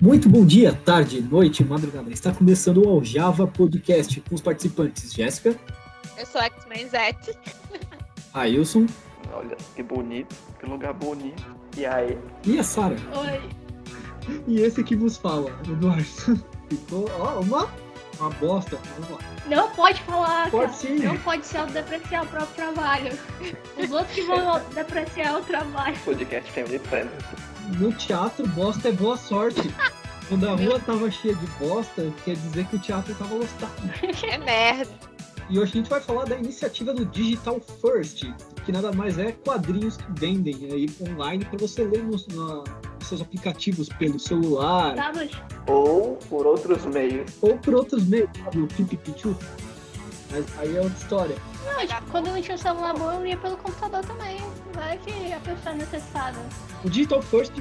Muito bom dia, tarde, noite, madrugada. Está começando o Aljava Podcast com os participantes Jéssica. Eu sou X-Men Zete. Ailson. Olha que bonito, que lugar bonito. E aí? E a Sara. Oi. E esse que vos fala, Eduardo. Ficou, ó, uma, uma bosta. Vamos lá. Não pode falar, Pode cara. sim. Não pode se autodepreciar o próprio trabalho. Os outros que vão depreciar o trabalho. Podcast Family Friend. No teatro, bosta é boa sorte. Quando a rua tava cheia de bosta, quer dizer que o teatro tava lotado. É merda. E hoje a gente vai falar da iniciativa do Digital First, que nada mais é quadrinhos que vendem aí online para você ler nos, na- nos seus aplicativos pelo celular Tá? Ou por outros meios. ou por outros meios, sabe, o Pipipichu. Mas aí é outra história. Não, tipo, quando eu não tinha o celular bom, eu ia pelo computador também. Vai que a pessoa é necessária. O Digital First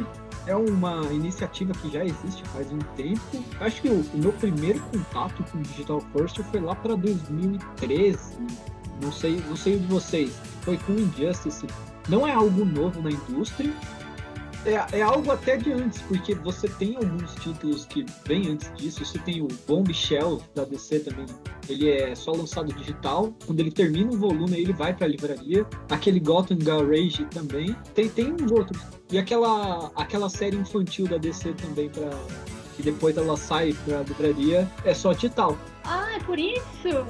é uma iniciativa que já existe faz um tempo. Acho que o, o meu primeiro contato com o Digital First foi lá para 2013. Não sei, não sei o de vocês. Foi com o Injustice. Não é algo novo na indústria. É, é algo até de antes, porque você tem alguns títulos que vêm antes disso. Você tem o Bombshell da DC também. Ele é só lançado digital. Quando ele termina o volume, ele vai para a livraria. Aquele Gotham Garage também. Tem, tem uns outros. E aquela, aquela série infantil da DC também, pra, que depois ela sai pra livraria, é só digital. Ah, é por isso?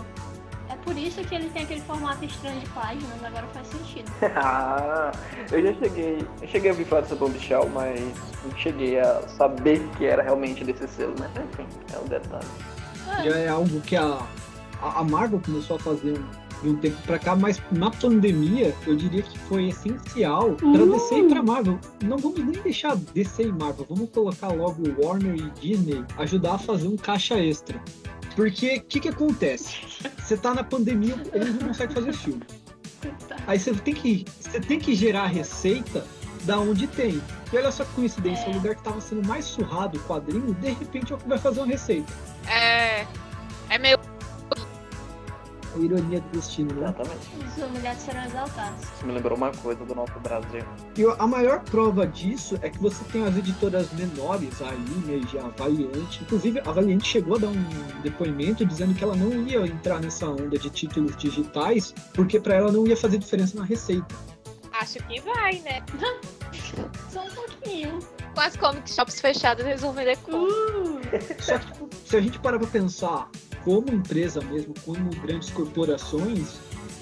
Por isso que ele tem aquele formato estranho de páginas, agora faz sentido. ah, eu já cheguei. Eu cheguei a ouvir falar dessa Bombshell, mas não cheguei a saber que era realmente desse selo, né? Enfim, é um detalhe. Ah, Já é algo que a, a Marvel começou a fazer um- de um tempo pra cá, mas na pandemia eu diria que foi essencial pra Uh! DC e pra Marvel. Não vamos nem deixar DC e Marvel, vamos colocar logo Warner e Disney ajudar a fazer um caixa extra. Porque o que, que acontece? Você tá na pandemia, eles não conseguem fazer filme. Aí você tem que, você tem que gerar receita da onde tem. E olha só que coincidência, É. o lugar que tava sendo mais surrado o quadrinho, de repente é vai fazer uma receita. É. É meio. A ironia do destino, né? Exatamente. Os humilhados serão exaltados. Isso me lembrou uma coisa do nosso Brasil. E a maior prova disso é que você tem as editoras menores, a Image, a Valiant. Inclusive, a Valiant chegou a dar um depoimento dizendo que ela não ia entrar nessa onda de títulos digitais, porque para ela não ia fazer diferença na receita. Acho que vai, né? Só um pouquinho. Com as comic shops fechadas, vender como. Uh, Só que, tipo, se a gente parar pra pensar como empresa mesmo, como grandes corporações,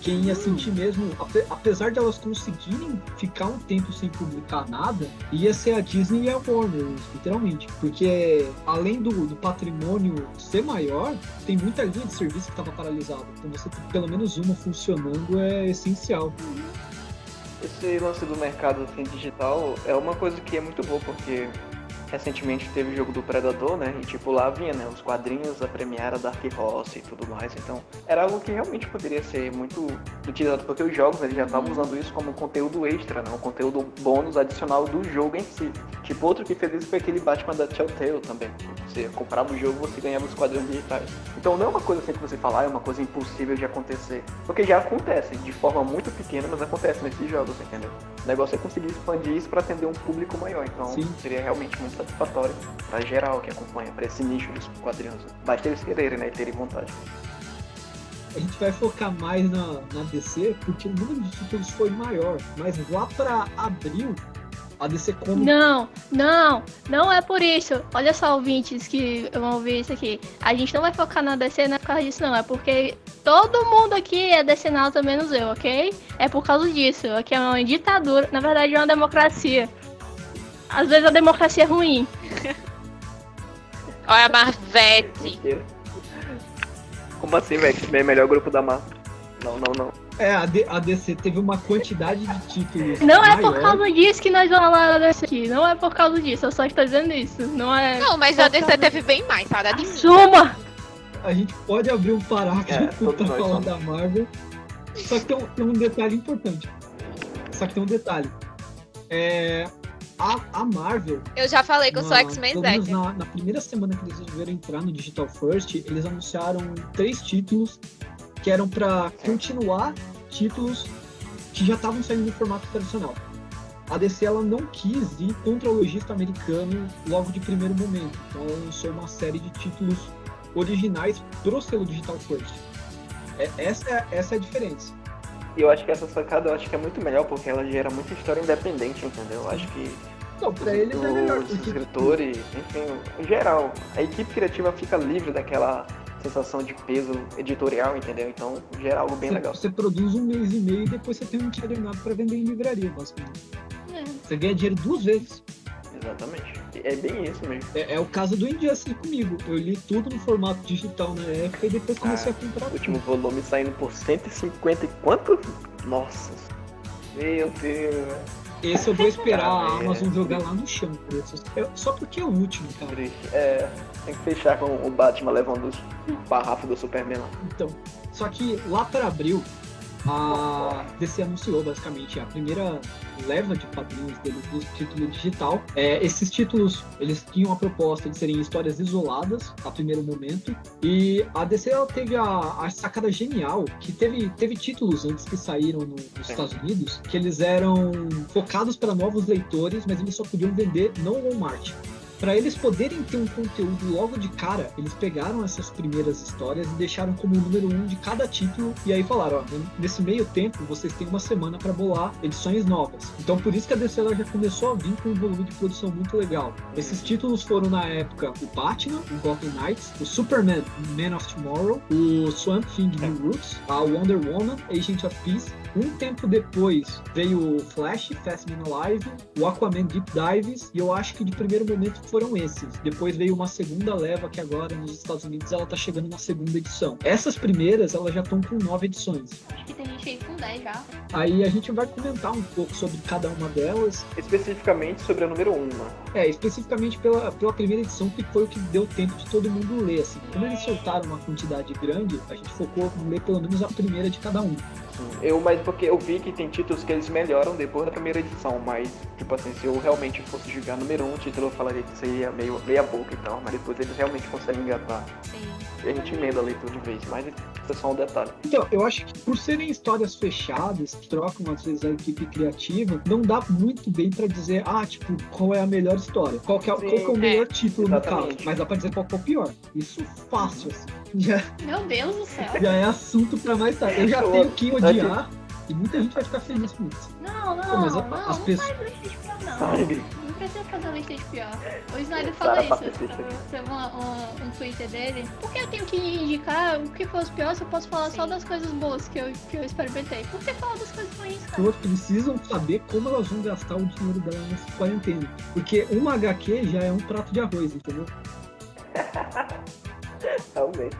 quem ia sentir mesmo, ape- apesar de elas conseguirem ficar um tempo sem publicar nada, ia ser a Disney e a Warner, literalmente. Porque além do, do patrimônio ser maior, tem muita linha de serviço que estava paralisada. Então você ter pelo menos uma funcionando é essencial. Esse lance do mercado assim, digital é uma coisa que é muito boa, porque recentemente teve o jogo do Predador, né? E tipo, lá vinha, né? Os quadrinhos, a premiere, a Dark Horse e tudo mais. Então, era algo que realmente poderia ser muito utilizado, porque os jogos eles já estavam usando isso como conteúdo extra, né? Um conteúdo bônus adicional do jogo em si. Tipo, outro que fez isso foi aquele Batman da Telltale também. Você comprava o jogo, você ganhava os quadrinhos digitais. Então não é uma coisa assim que você fala, ah, é uma coisa impossível de acontecer. Porque já acontece, de forma muito pequena, mas acontece nesses jogos, entendeu? O negócio é conseguir expandir isso para atender um público maior. Então Sim. seria realmente muito satisfatório para geral que acompanha, para esse nicho dos quadrinhos. Basta eles quererem, né? E terem vontade. A gente vai focar mais na, na DC, porque o número de títulos foi maior. Mas lá para abril, a DC Comics Não, não, não é por isso. Olha só, ouvintes que vão ouvir isso aqui. A gente não vai focar na DC, não é por causa disso, não. É porque todo mundo aqui é decenalta, menos eu, ok? É por causa disso. Aqui é uma ditadura, na verdade é uma democracia. Às vezes a democracia é ruim. Olha a Marvete. Como assim, velho? É o melhor grupo da Marvel. Não, não, não. É, a, D- a DC teve uma quantidade de títulos. Não é por maior. causa disso que nós vamos falar desse aqui. Não é por causa disso, eu só estou dizendo isso. Não é. Não, mas a DC teve bem mais, tá? Da DC. Suma! A gente pode abrir um parágrafo É, pra falar somos. da Marvel. Só que tem um, tem um detalhe importante. Só que tem um detalhe. É, a, a Marvel, Eu já falei que eu sou na- X-Men Zete. na, na primeira semana que eles resolveram entrar no Digital First, eles anunciaram três títulos que eram pra continuar títulos que já estavam saindo no formato tradicional. a DC ela não quis ir contra o lojista americano logo de primeiro momento. Então ela lançou uma série de títulos originais pro selo Digital First. É, essa, é, essa é a diferença. E eu acho que essa sacada eu acho que é muito melhor porque ela gera muita história independente, entendeu? Eu acho que Não, pra eles é melhor. os escritores, enfim, em geral, a equipe criativa fica livre daquela sensação de peso editorial, entendeu? Então gera algo bem você, legal. você produz um mês e meio e depois você tem um encadernado pra vender em livraria, basicamente. É. Você ganha dinheiro duas vezes. Exatamente. É bem isso mesmo. É, é o caso do Injustice comigo. Eu li tudo no formato digital na época e depois comecei a comprar O último volume saindo por 150 e quanto? Nossa. Meu Deus. Esse eu vou esperar a Ah, é. Amazon jogar lá no chão. É- Só porque é o último, cara. É, tem que fechar com o Batman levando os barrafos do Superman lá. Então, só que lá para abril, a DC anunciou basicamente a primeira leva de quadrinhos deles do título digital. É, esses títulos, eles tinham a proposta de serem histórias isoladas a primeiro momento. E a DC teve a, a sacada genial que teve, teve títulos antes que saíram no- nos. Estados Unidos que eles eram focados para novos leitores, mas eles só podiam vender no Walmart. Para eles poderem ter um conteúdo logo de cara, eles pegaram essas primeiras histórias e deixaram como o número um de cada título. E aí falaram: ó, nesse meio tempo vocês têm uma semana para bolar edições novas. Então por isso que a DC ela já começou a vir com um volume de produção muito legal. Esses títulos foram na época o Batman, o Gotham Knights, o Superman, Man of Tomorrow, o Swamp Thing New Roots, a Wonder Woman, Agent of Peace. Um tempo depois veio o Flash, Fast Man Alive, o Aquaman Deep Dives, e eu acho que de primeiro momento foram esses. Depois veio uma segunda leva que agora nos Estados Unidos ela tá chegando na segunda edição. Essas primeiras elas já estão com nove edições. Acho que tem gente aí com 10 já. Aí a gente vai comentar um pouco sobre cada uma delas, Especificamente sobre a número 1, né? é, especificamente pela, pela primeira edição, que foi o que deu tempo de todo mundo ler. Assim. Como eles soltaram uma quantidade grande, a gente focou em ler pelo menos a primeira de cada um. Eu, mas porque eu vi que tem títulos que eles melhoram depois da primeira edição, mas, tipo assim, se eu realmente fosse jogar número 1, um, o título eu falaria que seria meio meia boca e tal, mas depois eles realmente conseguem engatar. Sim. E a gente emenda a leitura de vez, mas é só um detalhe. Então, eu acho que por serem histórias fechadas, que trocam às vezes a equipe criativa, não dá muito bem pra dizer, ah, tipo, qual é a melhor história, qual que é, Sim, qual que é o é, melhor título no exatamente. caso, mas dá pra dizer qual que é o pior. Isso fácil, assim. Já, Meu Deus do céu. já é assunto pra mais tarde. Eu já tenho que odiar e muita gente vai ficar feliz com isso. Não, não, Pô, mas a- não, as não pessoas- faz lista de pior, não. Sabe? Não precisa fazer lista de pior. O Snyder Cara, fala isso. Você uma- um Twitter dele. Por que eu tenho que indicar o que for os piores? Eu posso falar só Sim. das coisas boas que eu, que eu experimentei. Por que falar das coisas ruins, As cara? pessoas precisam saber como elas vão gastar o dinheiro delas nessa quarentena. Porque uma HQ já é um prato de arroz, entendeu? Realmente.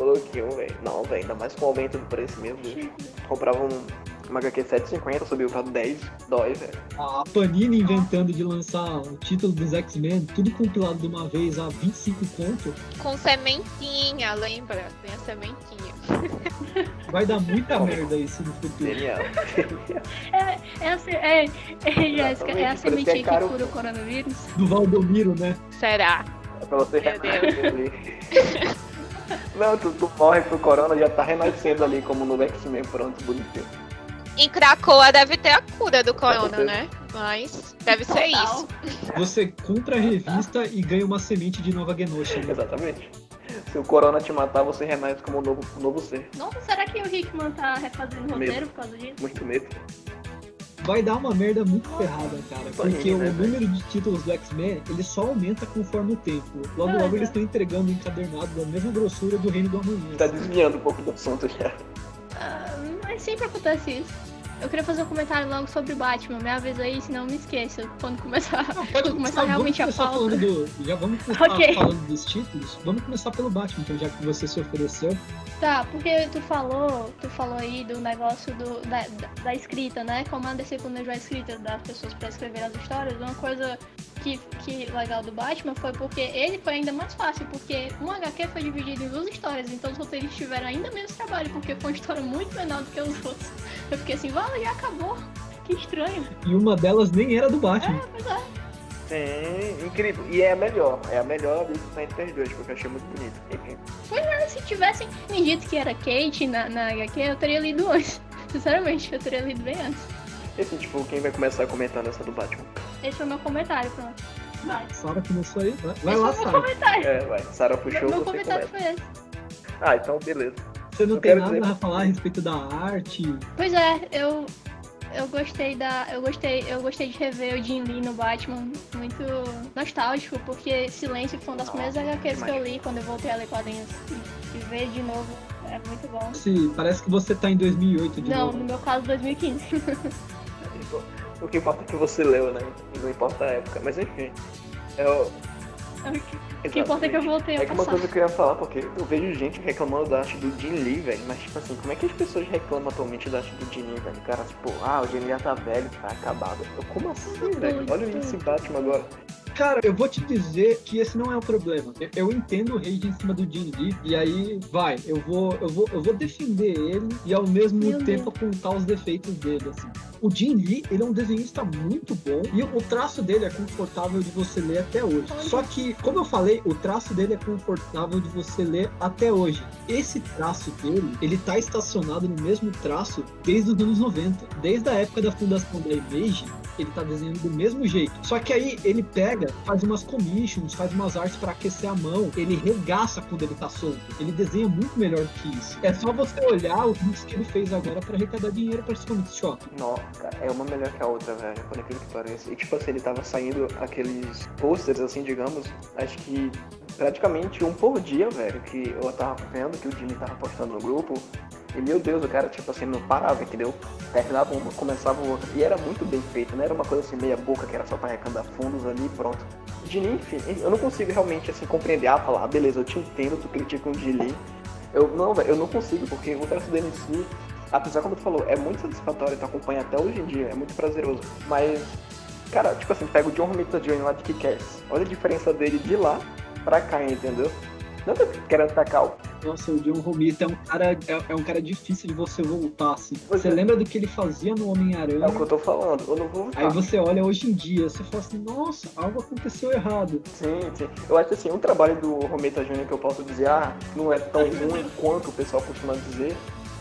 Ô louquinho, velho. Não, velho, ainda mais com o aumento do preço mesmo. Deus. Comprava um, uma HQ 750, subiu pra 10, dói, velho. A Panini inventando de lançar o título dos X-Men, tudo compilado de uma vez a 25 conto, Com sementinha, lembra? Tem a sementinha. vai dar muita merda isso no futuro. Genial. É, a se- é, é, Jéssica, é a é sementinha que caro. cura o coronavírus? Do Valdomiro, né? Será? É pra você Meu ali. Não, tu, tu morre pro corona, já tá renascendo ali como no X-Men, pronto, bonitinho. Em Cracoa deve ter a cura do corona, né? Mas deve ser Total. isso. Você compra a revista e ganha uma semente de Nova Genosha. Né? Exatamente. Se o corona te matar, você renasce como um novo, um novo ser. Nossa, será que o Hickman tá refazendo o roteiro por causa disso? Muito medo. Vai dar uma merda muito ferrada, cara. Porque o né, número de títulos do X-Men, ele só aumenta conforme o tempo. Logo, logo eles estão entregando encadernado da mesma grossura do Reino do Amanhã. Tá desviando um pouco do assunto já. Ah, mas sempre acontece isso. Eu queria fazer um comentário logo sobre Batman. Me avisa aí, senão me esqueço. Quando começar. Não, Quando começar realmente a pauta. do, Já vamos começar Ok. falando dos títulos. Vamos começar pelo Batman, então, já que você se ofereceu. Tá, porque tu falou, tu falou aí do negócio do, da, da, da escrita, né? Como a DC planejou a escrita das pessoas pra escrever as histórias, uma coisa que, que legal do Batman foi porque ele foi ainda mais fácil, porque um HQ foi dividido em duas histórias, então os roteiristas tiveram ainda menos trabalho, porque foi uma história muito menor do que os outros. Eu fiquei assim, vale, já acabou. Que estranho. E uma delas nem era do Batman. Pois é. Sim, incrível. E é a melhor. É a melhor lista entre as duas, porque eu achei muito bonito. Enfim. Se tivessem me dito que era Kate na, na HQ, eu teria lido antes. Sinceramente, eu teria lido bem antes. Enfim, tipo, quem vai começar comentando essa do Batman? Esse foi o meu comentário, pronto. Vai. Sara começou aí. Vai, vai Esse lá, meu Sara. comentário. É, vai. Sara puxou, meu você comentário começa. foi esse. Ah, então beleza. Você não Eu tem nada dizer- a falar a respeito da arte. Pois é, eu eu gostei da eu gostei eu gostei de rever o Jim Lee no Batman, muito nostálgico, porque Silêncio foi uma das primeiras HQs que eu li quando eu voltei a ler quadrinhos e, e ver de novo é muito bom. Se, parece que você tá em 2008 de Não, novo. no meu caso 2015. O que importa é que você leu, né? Não importa a época. Mas enfim. É o... o que importa é que eu voltei É a que uma coisa que eu ia falar, porque eu vejo gente reclamando da arte do Jim Lee, velho. Mas, tipo assim, como é que as pessoas reclamam atualmente da arte do Jim Lee, velho? O cara, tipo, ah, o Jim Lee já tá velho, tá acabado. Eu, como assim, velho? Olha esse Batman agora. Cara, eu vou te dizer que esse não é o problema. Eu, entendo o rage em cima do Lee, e aí vai, eu vou, eu vou, eu vou defender ele e ao mesmo Meu tempo apontar os defeitos dele, assim. O Jim Lee, ele é um desenhista muito bom e o traço dele é confortável de você ler até hoje. Só que, como eu falei, o traço dele é confortável de você ler até hoje. Esse traço dele, ele tá estacionado no mesmo traço desde os anos 90. Desde a época da fundação da Image, ele tá desenhando do mesmo jeito. Só que aí ele pega, faz umas commissions, faz umas artes pra aquecer a mão, ele regaça quando ele tá solto. Ele desenha muito melhor que isso. É só você olhar os looks que ele fez agora pra arrecadar dinheiro pra esse comic shop. Nossa, é uma melhor que a outra, velho, por aquilo que pareça. E tipo assim, ele tava saindo aqueles posters, assim, digamos, acho que praticamente um por dia, velho, que eu tava vendo que o Jimmy tava postando no grupo. E meu Deus, o cara, tipo assim, não parava, entendeu? Terminava uma, começava outra. E era muito bem feito, não era uma coisa assim, meia boca, que era só pra arrecadar fundos ali e pronto. Jimmy, enfim, eu não consigo realmente, assim, compreender, ah, falar, ah, beleza, eu te entendo, tu critica o Jimmy. Eu, não, velho, eu não consigo, porque o traço dele em si, apesar como tu falou, é muito satisfatório, tu acompanha até hoje em dia, é muito prazeroso. Mas, cara, tipo assim, pega o John Romita Jr. lá de Kick-Ass. Olha a diferença dele de lá pra cá, entendeu? Não tô querendo tacar o Nossa, o John Romita é um cara, é, é um cara difícil de você voltar, assim. Pois Você é. lembra do que ele fazia no Homem-Aranha? É o que eu tô falando, eu não vou Aí você olha hoje em dia, você fala assim, nossa, algo aconteceu errado. Sim, sim. Eu acho assim, um trabalho do Rometa Júnior que eu posso dizer, ah, não é tão ruim quanto o pessoal costuma dizer,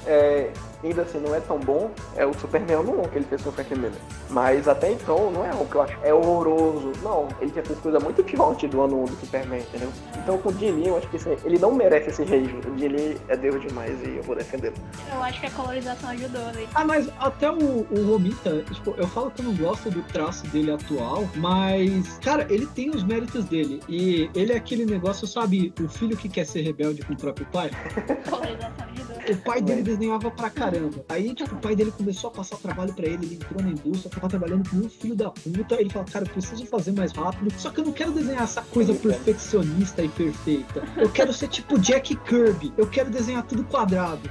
é, ainda assim, não é tão bom, é o Superman no 1 que ele fez com o Frank Miller. Mas até então, não é o que eu acho, é horroroso. Não, ele já fez coisa muito pior antes do ano 1 do Superman, entendeu? Então com o Jim eu acho que ele não merece esse rage. O Jim é Deus demais e eu vou defendê-lo. Eu acho que a colorização ajudou ali. Ah, mas até o, o Romita, tipo, eu falo que eu não gosto do traço dele atual, mas, cara, ele tem os méritos dele. E ele é aquele negócio, sabe, o filho que quer ser rebelde com o próprio pai? Colorização ajudou. O pai dele desenhava pra caramba. Aí, tipo, o pai dele começou a passar trabalho pra ele, ele entrou na indústria, tava trabalhando com um filho da puta. Ele falou, cara, eu preciso fazer mais rápido. Só que eu não quero desenhar essa coisa perfeccionista e perfeita. Eu quero ser tipo Jack Kirby. Eu quero desenhar tudo quadrado.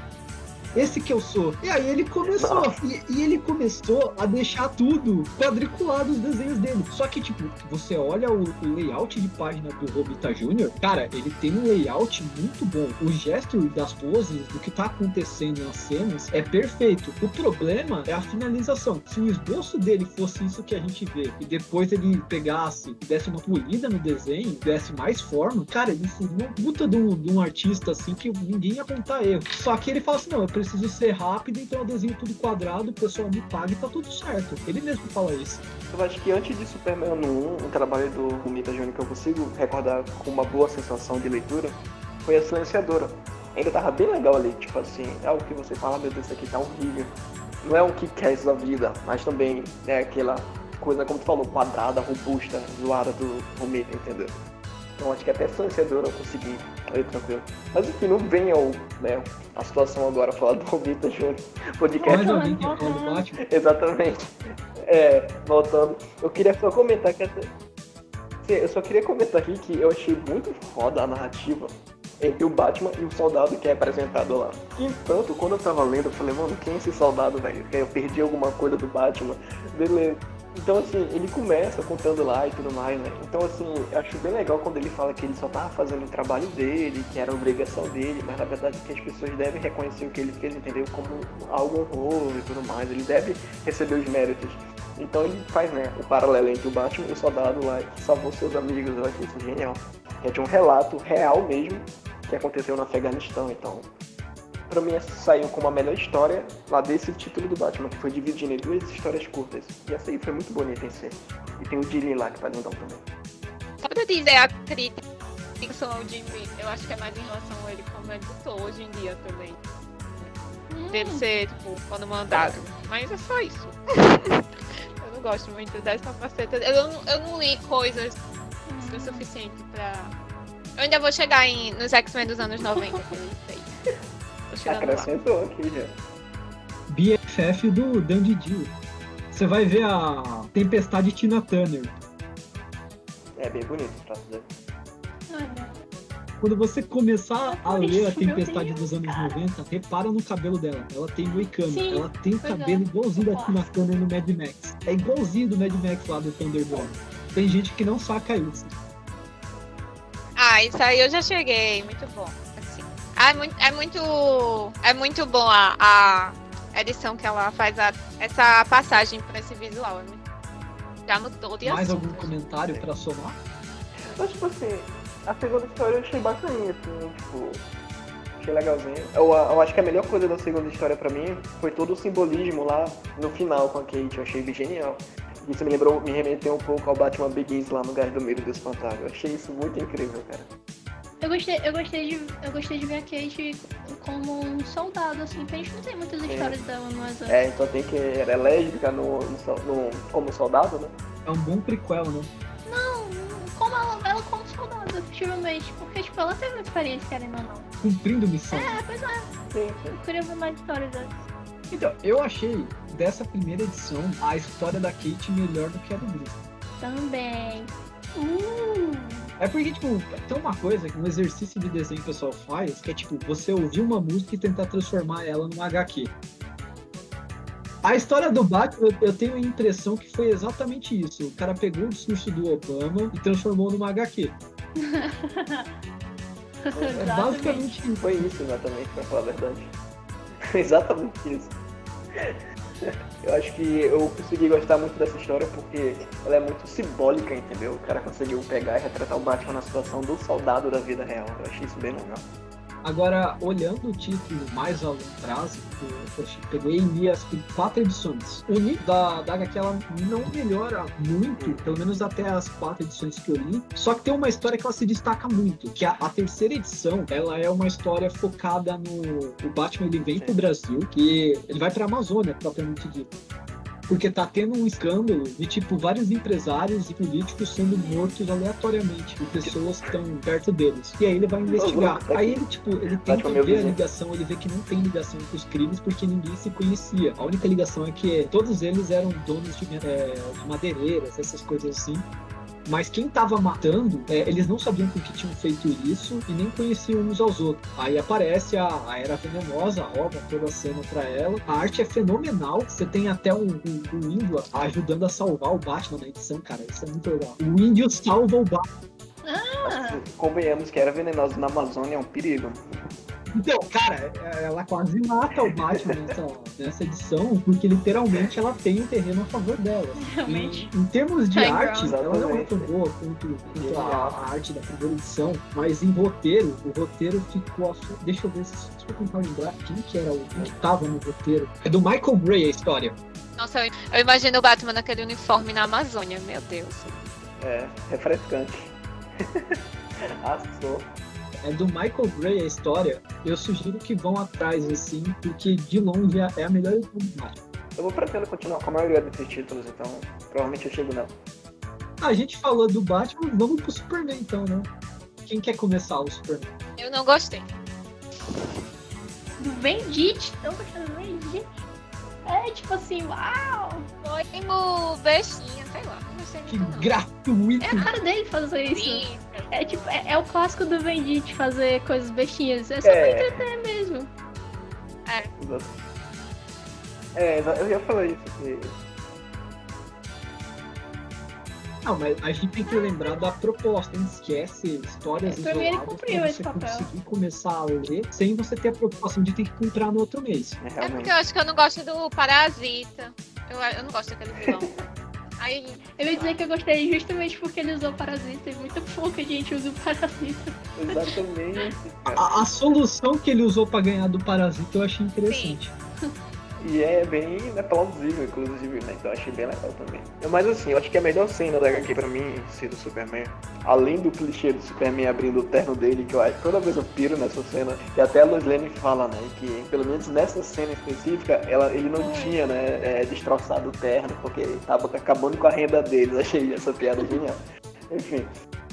Esse que eu sou. E aí ele começou. E, e ele começou a deixar tudo quadriculado os desenhos dele. Só que, tipo, você olha o, o layout de página do Robita Jr., cara, ele tem um layout muito bom. O gesto das poses, do que tá acontecendo nas cenas, é perfeito. O problema é a finalização. Se o esboço dele fosse isso que a gente vê, e depois ele pegasse, desse uma polida no desenho, desse mais forma, cara, ele seria uma puta de um, de um artista assim que ninguém ia apontar erro. Só que ele fala assim: não, eu preciso ser rápido, então eu desenho tudo quadrado, o pessoal me paga e tá tudo certo. Ele mesmo fala isso. Eu acho que antes de Superman no 1, um trabalho do Romita Júnior que eu consigo recordar com uma boa sensação de leitura foi a Silenciadora. Ainda tava bem legal ali, tipo assim, é algo que você fala, "Ah, meu Deus, isso aqui tá horrível. Não é um que quer da vida, mas também é aquela coisa, como tu falou, quadrada, robusta, zoada do Romita, entendeu? Então acho que até Silenciadora eu consegui ler tranquilo. Mas enfim, não venha o, né, a situação agora falar do Romita Júnior. Podcast Mais alguém do Batman? Exatamente. É, voltando, eu queria só comentar que essa. Sim, Eu só queria comentar aqui que eu achei muito foda a narrativa entre o Batman e o soldado que é apresentado lá. Entanto, quando eu tava lendo, eu falei, mano, quem é esse soldado, velho? Eu perdi alguma coisa do Batman. Beleza. Então, assim, ele começa contando lá e tudo mais, né? Então, assim, eu acho bem legal quando ele fala que ele só tava fazendo o trabalho dele, que era obrigação dele, mas na verdade que as pessoas devem reconhecer o que ele fez, entendeu? Como algo honroso e tudo mais. Ele deve receber os méritos. Então ele faz, né, o paralelo entre o Batman e o soldado lá que salvou seus amigos. Eu acho isso genial. É de um relato real mesmo que aconteceu no Afeganistão. Então, pra mim essa saiu como a melhor história lá desse título do Batman, que foi dividindo em duas histórias curtas. E essa aí foi muito bonita em si. E tem o Dylan lá que vai lindão também. Só pra dizer a crítica em relação ao Jimmy, eu acho que é mais em relação a ele como editor hoje em dia também. Dele ser, tipo, quando mandado. Mas é só isso. eu não gosto muito dessa faceta. Eu não, eu não li coisas o suficiente pra. Eu ainda vou chegar em, nos X-Men dos anos 90, que eu não sei. Acrescentou aqui já. BFF do Dandy Dio. Você vai ver a Tempestade Tina Turner. É bem bonito o traço dele. Olha, Quando você começar a ler a Tempestade Deus, dos anos cara. 90, repara no cabelo dela. Ela tem moicano. Sim, ela tem o é. cabelo igualzinho da Tina. Turner no Mad Max. É igualzinho do Mad Max lá do Thunderbolt. Tem gente que não saca isso. Ah, isso aí eu já cheguei, muito bom. É muito, é muito, é muito bom a, a edição que ela faz, a- essa passagem pra esse visual. É muito, já mudou de Mais assunto. algum comentário pra somar? Mas, tipo assim, a segunda história eu achei bacaninha, assim, tipo, achei legalzinho. Eu, eu acho que a melhor coisa da segunda história pra mim foi todo o simbolismo lá no final com a Kate, eu achei genial. Isso me lembrou, me remeteu um pouco ao Batman Begins lá no Gás do Medo do Espantável. Eu achei isso muito incrível, cara. Eu gostei, eu gostei de, eu gostei de ver a Kate como um soldado, assim, porque a gente não tem muitas histórias dela no exército. É, então tem que. Ela é lésbica no, no, no- como soldado, né? É um bom prequel, né? Não, como ela, ela como soldado, efetivamente. Porque, tipo, ela teve uma experiência, querendo ou não. Cumprindo missão. É, pois é. Sim, sim. Eu queria ver mais histórias dessas. Então, eu achei dessa primeira edição a história da Kate melhor do que a do Bruce. Também. Uh! É porque, tipo, tem uma coisa que no exercício de desenho que o pessoal faz, que é tipo, você ouvir uma música e tentar transformar ela numa HQ. A história do Batman, eu, tenho a impressão que foi exatamente isso. O cara pegou o discurso do Obama e transformou numa HQ. É basicamente isso. Foi isso exatamente, pra falar a verdade. exatamente isso. Eu acho que eu consegui gostar muito dessa história porque ela é muito simbólica, entendeu? O cara conseguiu pegar e retratar o Batman na situação do soldado da vida real. Eu achei isso bem legal. Agora, olhando o título mais a longo prazo, eu peguei e li as quatro edições. O nível da, da HQ ela não melhora muito, pelo menos até as quatro edições que eu li. Só que tem uma história que ela se destaca muito, que a, a terceira edição, ela é uma história focada no o Batman, ele vem pro Brasil, que ele vai pra Amazônia, propriamente dito. Porque tá tendo um escândalo de, tipo, vários empresários e políticos sendo mortos aleatoriamente por pessoas que estão perto deles. E aí ele vai investigar. Aí ele, tipo, ele tenta ver a ligação, ele vê que não tem ligação com os crimes porque ninguém se conhecia. A única ligação é que todos eles eram donos de, é, de madeireiras, essas coisas assim. Mas quem tava matando, é, eles não sabiam por que tinham feito isso e nem conheciam uns aos outros. Aí aparece a, a Era Venenosa, rouba toda a cena pra ela. A arte é fenomenal. Você tem até um, um, um índio ajudando a salvar o Batman na edição, cara. Isso é muito legal. O índio salva o Batman. Ah, Convenhamos que era venenoso na Amazônia é um perigo. Então, cara, ela quase mata o Batman nessa, nessa edição, porque literalmente ela tem o terreno a favor dela. realmente. Em, em termos de High arte, ground. ela não é tão boa quanto, quanto a, a arte da primeira edição, mas em roteiro, o roteiro ficou. a- Deixa eu ver se, se eu tentar lembrar quem que era o quem que tava no roteiro. É do Michael Gray a história. Nossa, eu, eu imagino o Batman naquele uniforme na Amazônia, meu Deus. É, refrescante. Assou. É do Michael Gray a história. Eu sugiro que vão atrás, assim, porque de longe é- é a melhor edição do Batman. Eu vou pretendo continuar com a maioria desses títulos, então provavelmente eu chego nela. A gente falou do Batman, vamos pro Superman então, né? Quem quer começar o Superman? Eu não gostei. Do Vendit. Estão gostando do Vendit? É tipo assim, uau! Foi o bestinha, sei lá. Não Que não. gratuito! É a cara dele fazer isso. Sim, É tipo, é, é o clássico do Vendit fazer coisas bestinhas. É só pra É, entreter mesmo. É, exa- eu ia falar isso. Que... Não, mas a gente tem que lembrar da proposta, hein? Esquece histórias É, pra mim, ele isoladas cumpriu pra esse você papel. conseguir começar a ler sem você ter a preocupação de ter que comprar no outro mês. É, É porque eu acho que eu não gosto do Parasita. Eu, eu não gosto daquele vilão. Ai, Eu ia dizer que eu gostei justamente porque ele usou parasita e muito pouca gente usa o parasita. Exatamente. A, a solução que ele usou pra ganhar do Parasita eu achei interessante. E é bem né, plausível, inclusive, né? Então achei bem legal também. Mas assim, eu acho que a melhor cena da HQ pra mim, ser do Superman, além do clichê do Superman abrindo o terno dele, que eu acho toda vez eu piro nessa cena, que até a Lois Lane fala, né? Que pelo menos nessa cena específica, ela, ele não tinha, né, é, destroçado o terno, porque tava acabando com a renda deles. Achei essa piada genial. Enfim,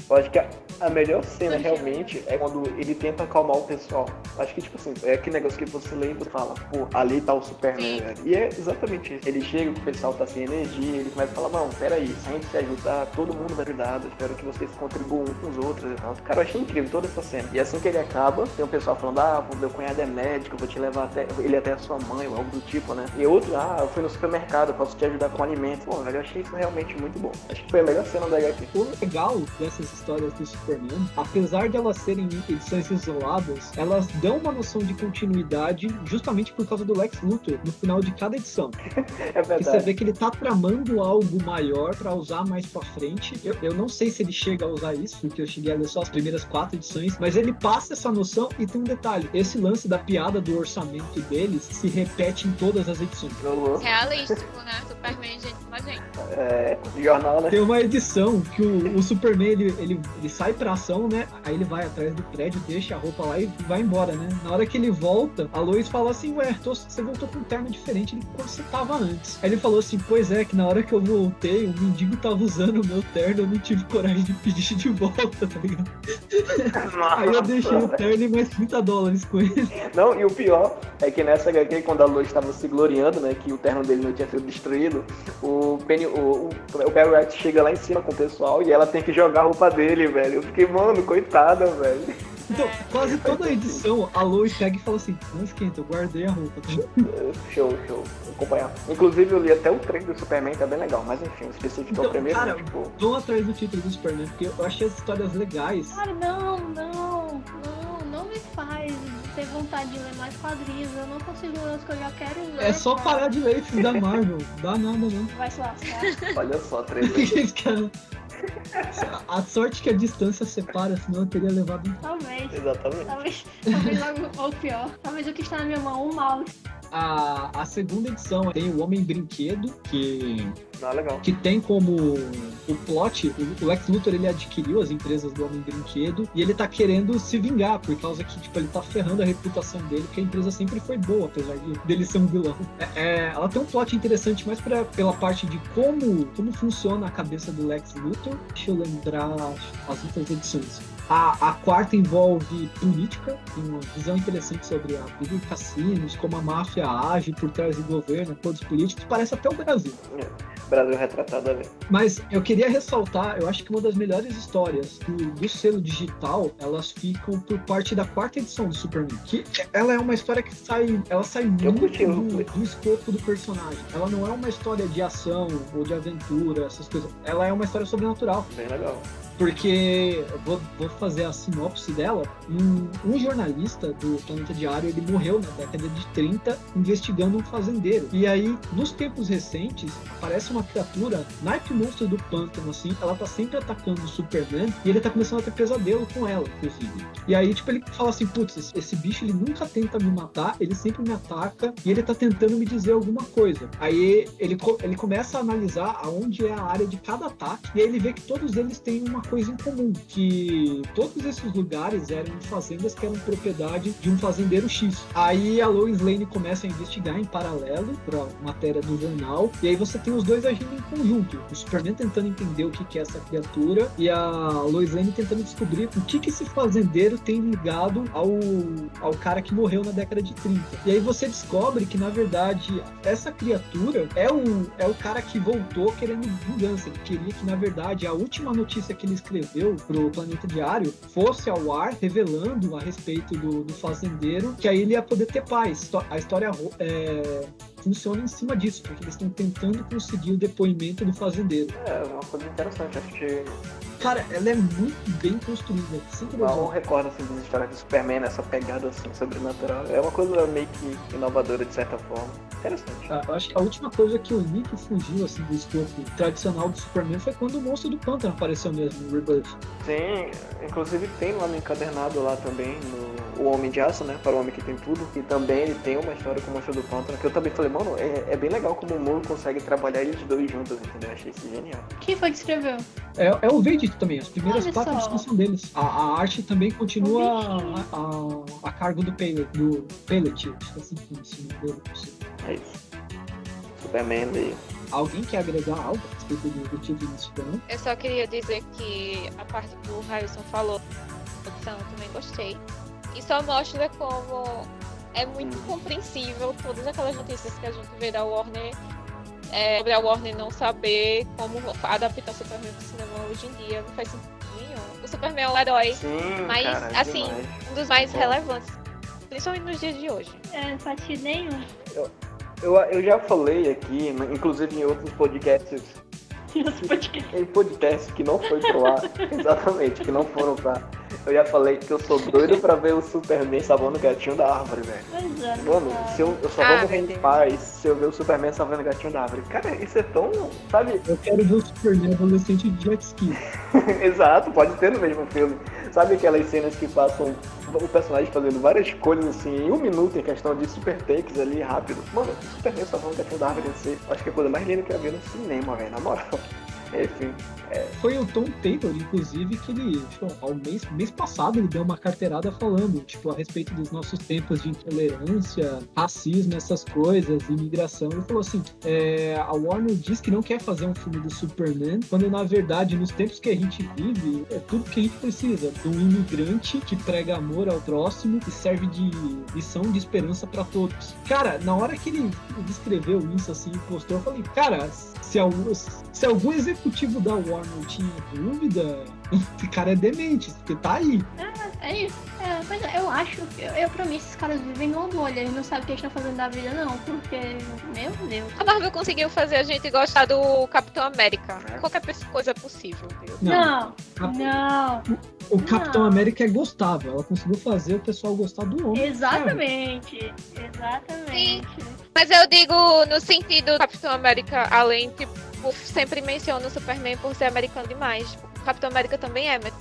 eu acho que a, a melhor cena realmente é quando ele tenta acalmar o pessoal. Acho que, tipo assim, é aquele negócio que você lembra e fala, pô, ali tá o Superman, velho. E é exatamente isso. Ele chega, o pessoal tá sem energia, ele começa a falar, não, peraí, se a gente se ajudar, todo mundo vai ajudar, eu espero que vocês contribuam uns com os outros e tal. Cara, eu achei incrível toda essa cena. E assim que ele acaba, tem o pessoal falando, ah, o meu cunhado é médico, eu vou te levar até ele até a sua mãe, ou algo do tipo, né? E outro, ah, eu fui no supermercado, eu posso te ajudar com alimentos. Bom, velho, eu achei isso realmente muito bom. Acho que foi a melhor cena da HQ. O legal dessas histórias do Superman, apesar de elas serem edições isoladas, elas dão uma noção de continuidade justamente por causa do Lex Luthor no final de cada edição. É Que você verdade. vê que ele tá tramando algo maior pra usar mais pra frente. Eu, eu não sei se ele chega a usar isso, porque eu cheguei a ler só as primeiras quatro edições, mas ele passa essa noção e tem um detalhe: esse lance da piada do orçamento deles se repete em todas as edições. Rolou. realístico, né? Superman, gente a gente. É, jornal, né? Tem uma edição que o, o Superman ele, ele, ele sai pra ação, né? Aí ele vai atrás do prédio, deixa a roupa lá e vai embora, né? Na hora que ele volta, a Lois fala assim: Ué, tô- você voltou com um terno diferente do que você tava antes. Aí ele falou assim: Pois é, que na hora que eu voltei, o mendigo tava usando o meu terno, eu não tive coragem de pedir de volta, tá ligado? Aí eu deixei o terno e mais 30 dólares com ele. Não, e o pior é que nessa HQ, quando a Lois estava se gloriando, né, que o terno dele não tinha sido destruído, o Penny, o, o, o Perry White chega lá em cima com o pessoal e ela tem que jogar a roupa dele, velho. Eu fiquei, mano, coitada, velho. Então, quase toda a edição, a Lois pega e fala assim: Não esquenta, eu guardei a roupa. Show, show. Vou acompanhar. Inclusive, eu li até o trailer do Superman, tá bem legal. Mas enfim, o específico é Então, o primeiro, cara, tipo... Vão atrás do título do Superman, porque eu achei as histórias legais. Cara, não, não, não, não me faz ter vontade de ler mais quadrinhos. Eu não consigo ler os que eu já quero ler. É só cara. parar de ler esses da Marvel. Dá nada, não. Vai se lascar. Olha só, trailer. A sorte que a distância separa, senão eu teria levado. um Talvez. Exatamente. Talvez, talvez algo ou pior. Talvez o que está na minha mão, um mouse. A, a segunda edição tem o Homem Brinquedo, que, legal. que tem como o plot, o, o Lex Luthor ele adquiriu as empresas do Homem Brinquedo e ele tá querendo se vingar, por causa que tipo, ele tá ferrando a reputação dele, porque a empresa sempre foi boa, apesar de, dele ser um vilão. É, é, ela tem um plot interessante mais pra, pela parte de como, como funciona a cabeça do Lex Luthor. Deixa eu lembrar as outras edições. A, a quarta envolve política, uma visão interessante sobre a vida de cassinos, como a máfia age por trás do governo, acordos políticos, parece até o Brasil. Brasil retratado ali. Mas eu queria ressaltar, eu acho que uma das melhores histórias do, do selo digital, elas ficam por parte da quarta edição do Superman. Que ela é uma história que sai, ela sai muito curti, do, do escopo do personagem. Ela não é uma história de ação ou de aventura, essas coisas. Ela é uma história sobrenatural. Bem legal. Porque vou, vou fazer a sinopse dela. Um, um jornalista do Planeta Diário ele morreu na década de 30 investigando um fazendeiro. E aí, nos tempos recentes, aparece uma criatura, naipe monstro do pântano, assim. Ela tá sempre atacando o Superman e ele tá começando a ter pesadelo com ela, inclusive. E aí, tipo, ele fala assim: putz, esse- esse bicho ele nunca tenta me matar, ele sempre me ataca e ele tá tentando me dizer alguma coisa. Aí ele, ele começa a analisar aonde é a área de cada ataque e aí ele vê que todos eles têm uma coisa em comum, que todos esses lugares eram fazendas que eram propriedade de um fazendeiro X. Aí a Lois Lane começa a investigar em paralelo para matéria do jornal e aí você tem os dois agindo em conjunto. O Superman tentando entender o que é essa criatura e a Lois Lane tentando descobrir o que que esse fazendeiro tem ligado ao, ao cara que morreu na década de 30. E aí você descobre que na verdade essa criatura é o, é o cara que voltou querendo vingança. Ele queria que na verdade a última notícia que ele escreveu pro Planeta Diário fosse ao ar revelando a respeito do, do fazendeiro que aí ele ia poder ter paz. A história é, funciona em cima disso, porque eles estão tentando conseguir o depoimento do fazendeiro. É uma coisa interessante, acho que Cara, ela é muito bem construída. Sempre não legal. recordo assim das histórias do Superman, essa pegada assim sobrenatural. É uma coisa meio que inovadora de certa forma. Interessante. Ah, eu acho que a última coisa que eu li que fugiu assim, do escopo tradicional do Superman foi quando o monstro do pântano apareceu mesmo no Rebirth. Tem, inclusive tem lá no encadernado lá também, no O Homem de Aço, né? Para o Homem que tem tudo. E também ele tem uma história com o Monstro do Pântano, que eu também falei, mano, é, é bem legal como o Moore consegue trabalhar eles dois juntos, entendeu? Achei isso genial. Quem foi que escreveu? É, é o Vedito também, as primeiras Olha quatro só. são deles. A, a arte também continua a, a, a cargo do Pellet, do Pellet, acho que é assim o nome dele. É isso. Superman. Alguém quer agregar algo a respeito do, do título do Superman? Eu só queria dizer que a parte que o Harrison falou, produção, eu também gostei. E só mostra como é muito compreensível todas aquelas notícias que a gente vê da Warner é, sobre a Warner não saber como adaptar o Superman pro cinema hoje em dia. Não faz sentido nenhum. O Superman é um herói, Sim, Mas, cara, assim, demais. um dos mais Bom. relevantes, principalmente nos dias de hoje. É, faz sentido nenhum. Eu, eu já falei aqui, inclusive em outros podcasts, Nosso podcast. em podcasts que não foi pro ar, exatamente, que não foram pra. Eu já falei que eu sou doido pra ver o Superman salvando o gatinho da árvore, velho. Pois é, Mano, cara. se eu, eu só Ah, vou morrer meu em paz se eu ver o Superman salvando o gatinho da árvore. Cara, isso é tão. Sabe? Eu quero ver o Superman adolescente de jet ski. Exato, pode ter no mesmo filme. Sabe aquelas cenas que passam o personagem fazendo várias coisas assim em um minuto em questão de super takes ali rápido? Mano, o Superman salvando o da árvore ser. Acho que é a coisa mais linda que eu vi no cinema, velho, na moral. Enfim. Foi o Tom Taylor, inclusive, que ele, tipo, ao mês, mês passado, ele deu uma carteirada falando, tipo, a respeito dos nossos tempos de intolerância, racismo, essas coisas, imigração. Ele falou assim: é, a Warner diz que não quer fazer um filme do Superman, quando na verdade, nos tempos que a gente vive, é tudo que a gente precisa de um imigrante que prega amor ao próximo e serve de lição de esperança pra todos. Cara, na hora que ele, escreveu isso assim postou, eu falei, cara, se algum, se algum da Warner tinha dúvida, esse cara é demente, porque tá aí. É isso. É, pois é, eu acho, eu, eu pra mim, esses caras vivem numa bolha, eles não sabem o que eles estão fazendo da vida, não, porque, meu Deus. A Marvel conseguiu fazer a gente gostar do Capitão América. É. Qualquer coisa é possível, viu? Não, A- não, o Capitão não. América é gostável, ela conseguiu fazer o pessoal gostar do homem. exatamente, exatamente. Mas eu digo no sentido do Capitão América, além, tipo, sempre menciono o Superman por ser americano demais. O Capitão América também é, mas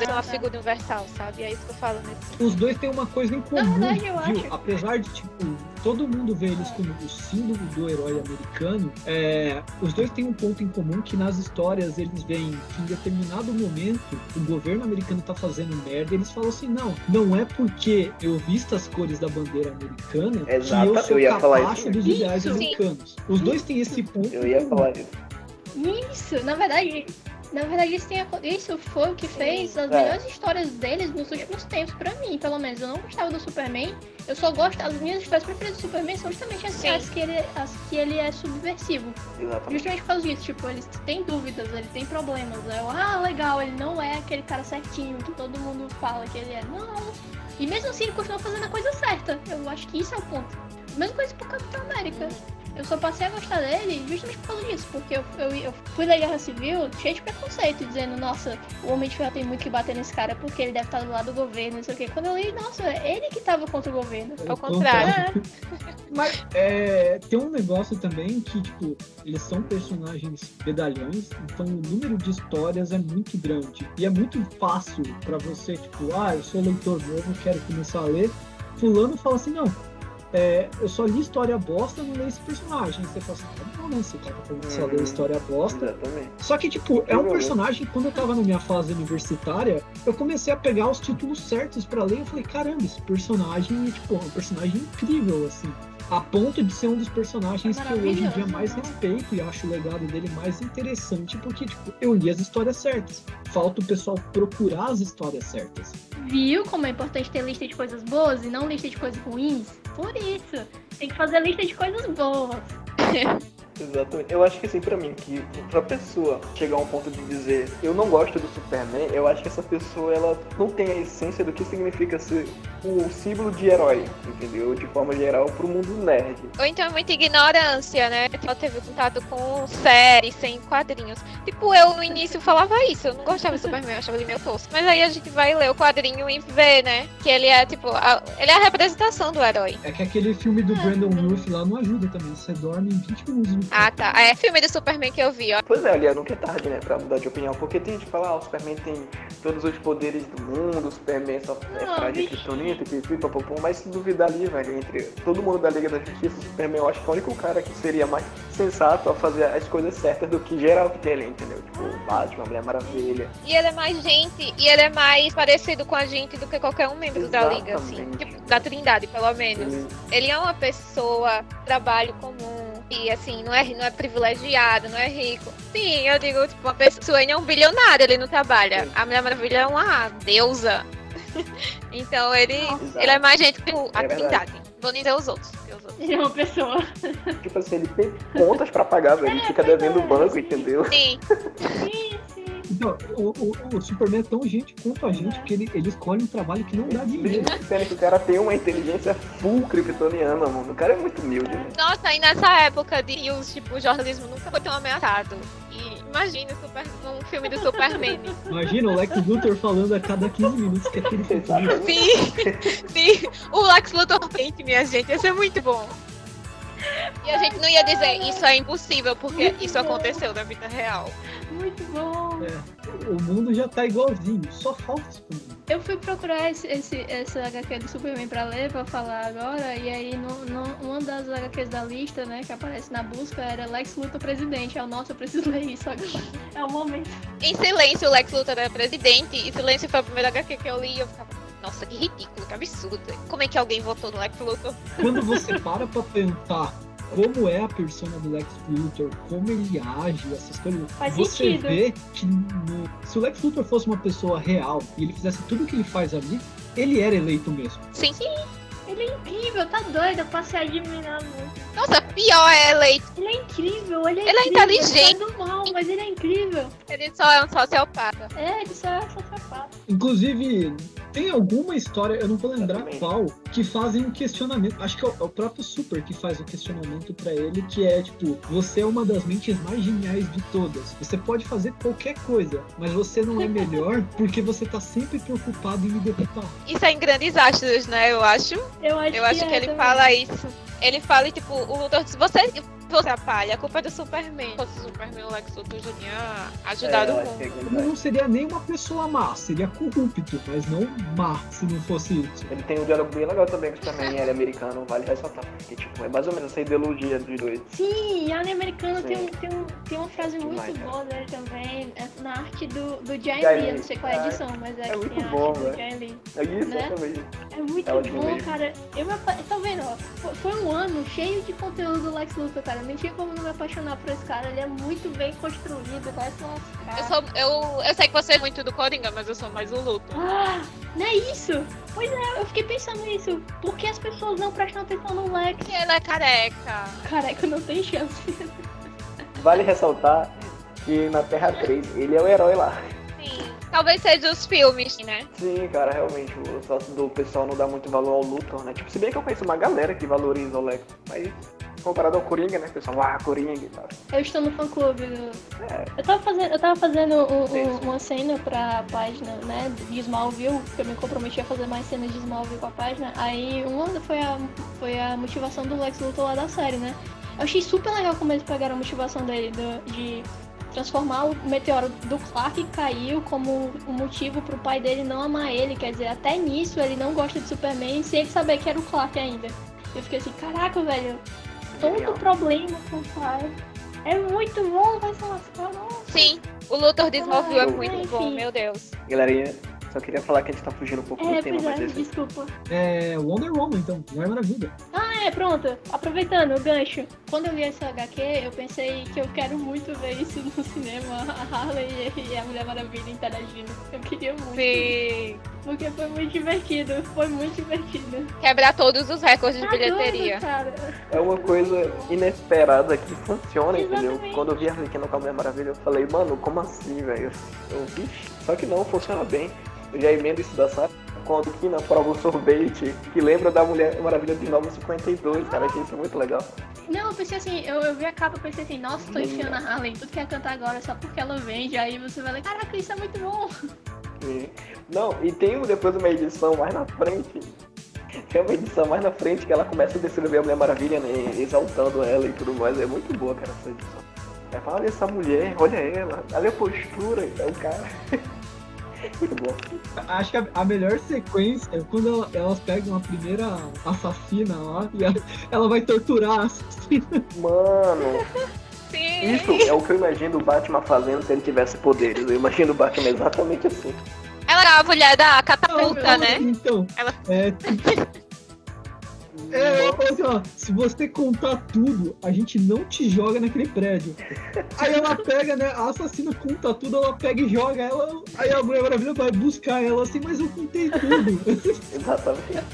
é Ah, uma tá. figura universal, sabe? É isso que eu falo nesse Os dois têm uma coisa em comum, verdade, eu viu? acho. Apesar de, tipo, todo mundo vê eles como o símbolo do herói americano, é, os dois têm um ponto em comum que nas histórias eles veem que em determinado momento o governo americano tá fazendo merda e eles falam assim, não, não é porque eu visto as cores da bandeira americana Exato, que eu sou eu ia falar capacho isso dos ideais americanos. Os dois têm esse ponto Eu ia falar isso. Isso, na verdade, na verdade isso, tem, isso foi o que fez as É. melhores histórias deles nos últimos tempos, pra mim, pelo menos. Eu não gostava do Superman, eu só gosto, as minhas histórias preferidas do Superman são justamente as, as que, ele, as que ele é subversivo. Exatamente. Justamente por causa disso, tipo, ele tem dúvidas, ele tem problemas. Eu, ah, legal, ele não é aquele cara certinho que todo mundo fala que ele é. Não. E mesmo assim ele continua fazendo a coisa certa. Eu acho que isso é o ponto. Mesma coisa pro Capitão América. Eu só passei a gostar dele justamente por causa disso, porque eu, eu, eu fui da Guerra Civil cheio de preconceito, dizendo, nossa, o Homem de Ferro tem muito que bater nesse cara porque ele deve estar do lado do governo, não sei o quê. Quando eu li, nossa, é ele que tava contra o governo. Ao contrário. Mas é, tem um negócio também que, tipo, eles são personagens medalhões, então o número de histórias é muito grande. E é muito fácil pra você, tipo, ah, eu sou leitor novo, quero começar a ler. Fulano fala assim, não, é, eu só li história bosta, não leio esse personagem. Você fala assim, tá bom, né? Você tá começando a ler Uhum. história bosta. Exatamente. Só que, tipo, é um Eu- personagem, quando eu tava na minha fase universitária, eu comecei a pegar os títulos certos pra ler. Eu falei, caramba, esse personagem, tipo, é um personagem incrível, assim. A ponto de ser um dos personagens É que eu hoje em dia mais né? respeito e acho o legado dele mais interessante, porque, tipo, eu li as histórias certas. Falta o pessoal procurar as histórias certas. Viu como é importante ter lista de coisas boas e não lista de coisas ruins? Por isso, tem que fazer lista de coisas boas. Exatamente. Eu acho que assim, pra mim, que pra pessoa chegar a um ponto de dizer eu não gosto do Superman, eu acho que essa pessoa ela não tem a essência do que significa ser o símbolo de herói, entendeu? De forma geral, pro mundo nerd. Ou então é muita ignorância, né? Que ela teve contato com séries sem quadrinhos. Tipo, eu no início falava isso, eu não gostava do Superman, eu achava ele meio tosco. Mas aí a gente vai ler o quadrinho e vê, né? Que ele é, tipo, a- ele é a representação do herói. É que aquele filme do Brandon Ruth lá não ajuda também. Você dorme em 20 minutos. Ah, tá. É filme do Superman que eu vi, ó. Pois é, aliás, nunca é tarde, né, pra mudar de opinião. Porque tem gente que fala, ah, o Superman tem todos os poderes do mundo, o Superman só é Não, frágil kryptonita, pipi, papapum. Mas se duvidar ali, velho, entre todo mundo da Liga da Justiça, o Superman eu acho que é o único cara que seria mais sensato a fazer as coisas certas do que geral que tem ali, entendeu? Tipo, o Batman, a Mulher Maravilha. E ele é mais gente, e ele é mais parecido com a gente do que qualquer um membro da Liga, assim. Exatamente. Tipo, da Trindade, pelo menos. Ele- Ele é uma pessoa, trabalho comum, e assim, não é, não é privilegiado, não é rico. Sim, eu digo, tipo, uma pessoa, ele é um bilionário, ele não trabalha. Sim. A Mulher Maravilha é uma deusa. então ele, ele é mais gente que a É. Trindade. Vou nem dizer os outros. Ele é uma pessoa. Tipo assim, ele tem contas pra pagar, velho. Ele fica devendo o banco, entendeu? Sim, sim. Então, o, o, o Superman é tão gente quanto a gente que ele, ele escolhe um trabalho que não dá dinheiro. Sendo que o cara tem uma inteligência full kryptoniana, mano. O cara é muito humilde, né? Nossa, e nessa época de news, tipo, o jornalismo nunca foi tão ameaçado. E imagina super, um filme do Superman. Imagina o Lex Luthor falando a cada 15 minutos que aquele futuro. Exatamente. Sim, sim. O Lex Luthor frente, minha gente, ia ser muito bom. E a gente não ia dizer isso é impossível, porque Muito isso bom. aconteceu na vida real. Muito bom. O mundo já tá igualzinho, só falta. Eu fui procurar esse, esse, esse HQ do Superman pra ler, pra falar agora, e aí no, no, uma das HQs da lista, né, que aparece na busca era Lex Luthor presidente. É o nossa, eu preciso ler isso agora. É o momento. Em silêncio, o Lex Luthor era presidente, e silêncio foi a primeira HQ que eu li e eu ficava, nossa, que ridículo, que absurdo. Como é que alguém votou no Lex Luthor? Quando você para pra pensar como é a persona do Lex Luthor, como ele age, essas coisas, Faz você sentido. vê que no- se o Lex Luthor fosse uma pessoa real e ele fizesse tudo o que ele faz ali, ele era eleito mesmo. Sim. Ele é incrível, tá doido, eu passei a admirar muito. Nossa, pior é eleito. Ele é incrível, ele é Ele é incrível, inteligente. Ele é mal, mas ele é incrível. Ele só é um sociopata. É, ele só é sociopata. Inclusive, tem alguma história, eu não vou lembrar Exatamente. qual, que fazem um questionamento. Acho que é o, é o próprio Super que faz o questionamento pra ele, que é tipo, você é uma das mentes mais geniais de todas. Você pode fazer qualquer coisa, mas você não é melhor porque você tá sempre preocupado em me derrotar. Isso é em grandes astros, né? Eu acho. Eu acho, Eu acho que é ele também. fala isso. Ele fala, tipo, o Luthor diz, você, você atrapalha, a culpa é do Superman. Se fosse o Superman, o Lex Luthor já tinha ajudado É, o é mundo. Ele não seria nem uma pessoa má, seria corrupto, mas não má se não fosse isso. Ele tem um diálogo bem legal também com o Superman, ele é americano, vale ressaltar. Porque, tipo, é mais ou menos essa ideologia dos dois. Sim, a americana Sim. tem, um- tem, um- tem uma frase Demais, muito cara. boa dele também, é na arte do, do Jay Lee, eu não sei qual é a edição, mas é, é que muito tem a bom, arte do velho. Jay Lee. É isso, Né? exatamente. É muito É bom, mesmo. cara. Eu me apa... Tá vendo, ó? Foi- Foi um ano cheio de conteúdo do Lex Luthor, cara. Não tinha como não me apaixonar por esse cara. Ele é muito bem construído, parece umas Eu, caras. sou, eu, eu sei que você é muito do Coringa, mas eu sou mais o Luthor. Ah, não é isso? Pois é, eu fiquei pensando nisso. Por que as pessoas não prestam atenção no Lex? Porque ele é careca. Careca, não tem chance. Vale ressaltar que na Terra 3 ele é o herói lá. Sim. Talvez seja os filmes, né? Sim, cara, realmente, o só do pessoal não dá muito valor ao Luthor, né? Tipo, se bem que eu conheço uma galera que valoriza o Lex, mas comparado ao Coringa, né? O pessoal, ah, Coringa e tal. Eu estou no fã clube do. É. Eu tava fazendo, eu tava fazendo um- um- uma cena pra página, né, de Smallville, que eu me comprometi a fazer mais cenas de Smallville com a página. Aí uma foi a, foi a motivação do Lex Luthor lá da série, né? Eu achei super legal como eles pegaram a motivação dele do- de transformar o meteoro do Clark que caiu como um motivo pro pai dele não amar ele. Quer dizer, até nisso ele não gosta de Superman sem ele saber que era o Clark ainda. Eu fiquei assim, caraca, velho, todo problema com o pai. É muito bom, vai se lascar, nossa. Sim. O Luthor de Smallville é muito enfim. bom, meu Deus. Galerinha, só queria falar que a gente tá fugindo um pouco É, do tema, é, mas esse desculpa. É Wonder Woman, então, é maravilha. Ah, é, pronto. Aproveitando o gancho. Quando eu vi essa HQ, eu pensei que eu quero muito ver isso no cinema. A Harley e a Mulher Maravilha interagindo. Eu queria muito. Sim. porque foi muito divertido. Foi muito divertido. Quebrar todos os recordes de Tá bilheteria. doido. É uma coisa inesperada que funciona, entendeu? Exatamente. Quando eu vi a Arlequina com a Mulher Maravilha, eu falei, mano, como assim, velho? Eu, vixe, só que não, funciona bem. Eu já emendo isso da Sara. Quando aqui na prova o sorvete, que lembra da Mulher Maravilha de 952, cara, que isso é muito legal. Não, eu pensei assim, eu, eu vi a capa e pensei assim, nossa, tô enfiando a Harley, tudo que ia cantar agora só porque ela vende, aí você vai ler, caraca, isso é muito bom. E- Não, e tem depois uma edição mais na frente. Tem uma edição mais na frente que ela começa a descrever a Mulher Maravilha, né? Exaltando ela e tudo mais. É muito boa, cara, essa edição. Ela fala, olha essa mulher, olha ela, olha a postura, é o cara. muito bom. Acho que a, a melhor sequência é quando ela- elas pegam a primeira assassina lá e ela, ela vai torturar a assassina. Mano, Sim. isso é o que eu imagino o Batman fazendo se ele tivesse poderes. Eu imagino o Batman exatamente assim. Ela era a mulher da catapulta, fala né? Então, Ela- é, é, ela fala assim, ó, se você contar tudo, a gente não te joga naquele prédio. Aí ela pega, né, a assassina conta tudo, ela pega e joga ela, aí a Mulher Maravilha vai buscar ela assim, mas eu contei tudo. Exatamente.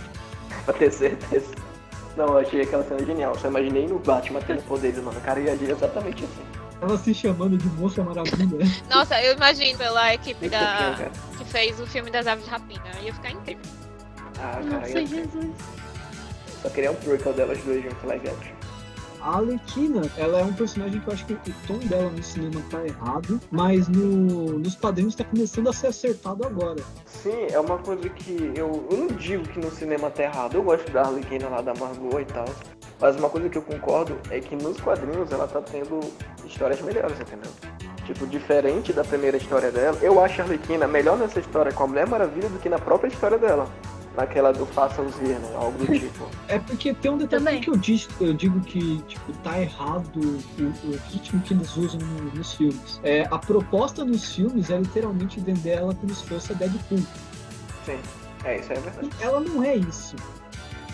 pra ter certeza. Não, eu achei aquela cena genial. Só imaginei no Batman tendo poderes, mano. O cara ia agir exatamente assim. Ela se chamando de Moça Maravilha. Nossa, eu imagino pela equipe da... que fez o filme das aves de rapina. Ia ficar incrível. Ah, cara, Nossa, ia... Jesus. Só queria um trickle delas duas live action. A Arlequina, ela é um personagem que eu acho que o tom dela no cinema tá errado, mas no, nos quadrinhos tá começando a ser acertado agora. Sim, é uma coisa que eu, eu não digo que no cinema tá errado. Eu gosto da Arlequina lá da Margot e tal. Mas uma coisa que eu concordo é que nos quadrinhos ela tá tendo histórias melhores, entendeu? Tipo, diferente da primeira história dela, eu acho a Arlequina melhor nessa história com a Mulher Maravilha do que na própria história dela. Naquela do Faça-os ver, né? Algo do tipo. É porque tem um detalhe Também. que eu, digo, eu digo que tipo, tá errado o, o ritmo que eles usam no- nos filmes. É, a proposta nos filmes é literalmente vender ela como se fosse a Deadpool. Sim. É, isso é verdade. E ela não é isso.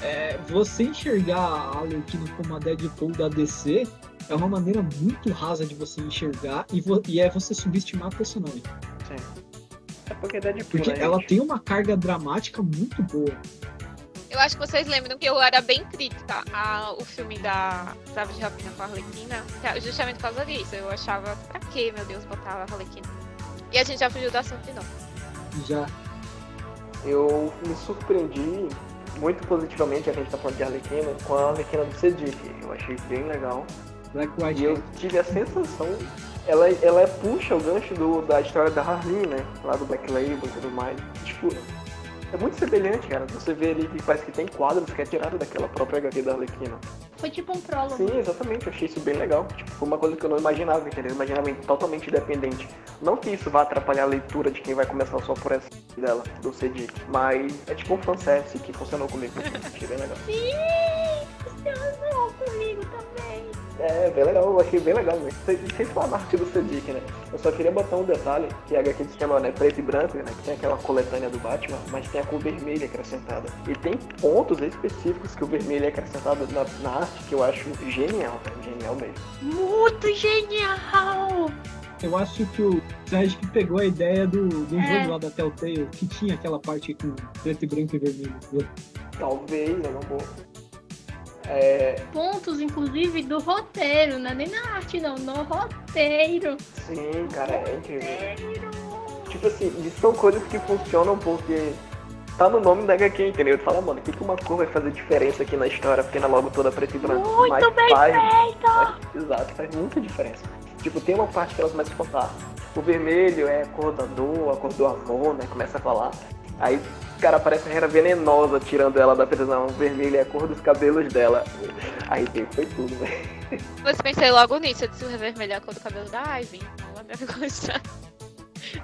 É, você enxergar a Arlequina como a Deadpool da DC é uma maneira muito rasa de você enxergar e, vo- e é você subestimar a personagem. Sim. É porque é Deadpool, Porque né, ela gente? tem uma carga dramática muito boa. Eu acho que vocês lembram que eu era bem crítica ao filme da Aves de Rapina com a Arlequina, é justamente por causa disso. Eu achava, pra que, meu Deus, botar a Arlequina? E a gente já fugiu do assunto de novo. Já Eu me surpreendi muito positivamente, a gente tá falando de Arlequina, com a Arlequina do Cedric. Eu achei bem legal. Black White E eu tive a sensação, ela, ela puxa o gancho do, da história da Harley, né? Lá do Black Label e tudo mais. Tipo, é muito semelhante, cara. Você vê ali que parece que tem quadros que é tirado daquela própria HQ da Arlequina. Foi tipo um prólogo. Sim, exatamente, eu achei isso bem legal. Tipo, foi uma coisa que eu não imaginava, entendeu? Eu imaginava totalmente independente. Não que isso vá atrapalhar a leitura de quem vai começar só por essa dela, do Cedric. Mas é tipo um fanservice que funcionou comigo. achei bem legal. Sim, funcionou comigo também. É, bem legal, eu achei bem legal, velho. Sem, sem falar na arte do Cedric, né? Eu só queria botar um detalhe, que a HQ se chama né, preto e branco, né? Que tem aquela coletânea do Batman, mas tem a cor vermelha acrescentada. E tem pontos específicos que o vermelho é acrescentado na, na arte que eu acho genial, cara. Genial mesmo. Muito genial! Eu acho que o Sérgio pegou a ideia do, do É. jogo lá da Telltale, que tinha aquela parte com preto e branco e vermelho. Talvez, é uma boa. É, Pontos, inclusive, do roteiro, não é nem na arte, não, no roteiro. sim, cara, é incrível. Roteiro. Tipo assim, são coisas que funcionam porque tá no nome da HQ, entendeu? Tu fala, mano, o que, que uma cor vai fazer diferença aqui na história, porque na logo toda preto e branco? Muito Mas bem faz, feito! faz- exato, faz muita diferença. Tipo, tem uma parte que elas começam a contar. O vermelho é a cor da dor, a cor do amor, né? Começa a falar. Aí, cara, parece uma era venenosa tirando ela da prisão. O vermelho é a cor dos cabelos dela. Aí foi tudo, velho. Mas pensei logo nisso, eu disse o vermelho é a cor do cabelo da Ivy, ela deve gostar.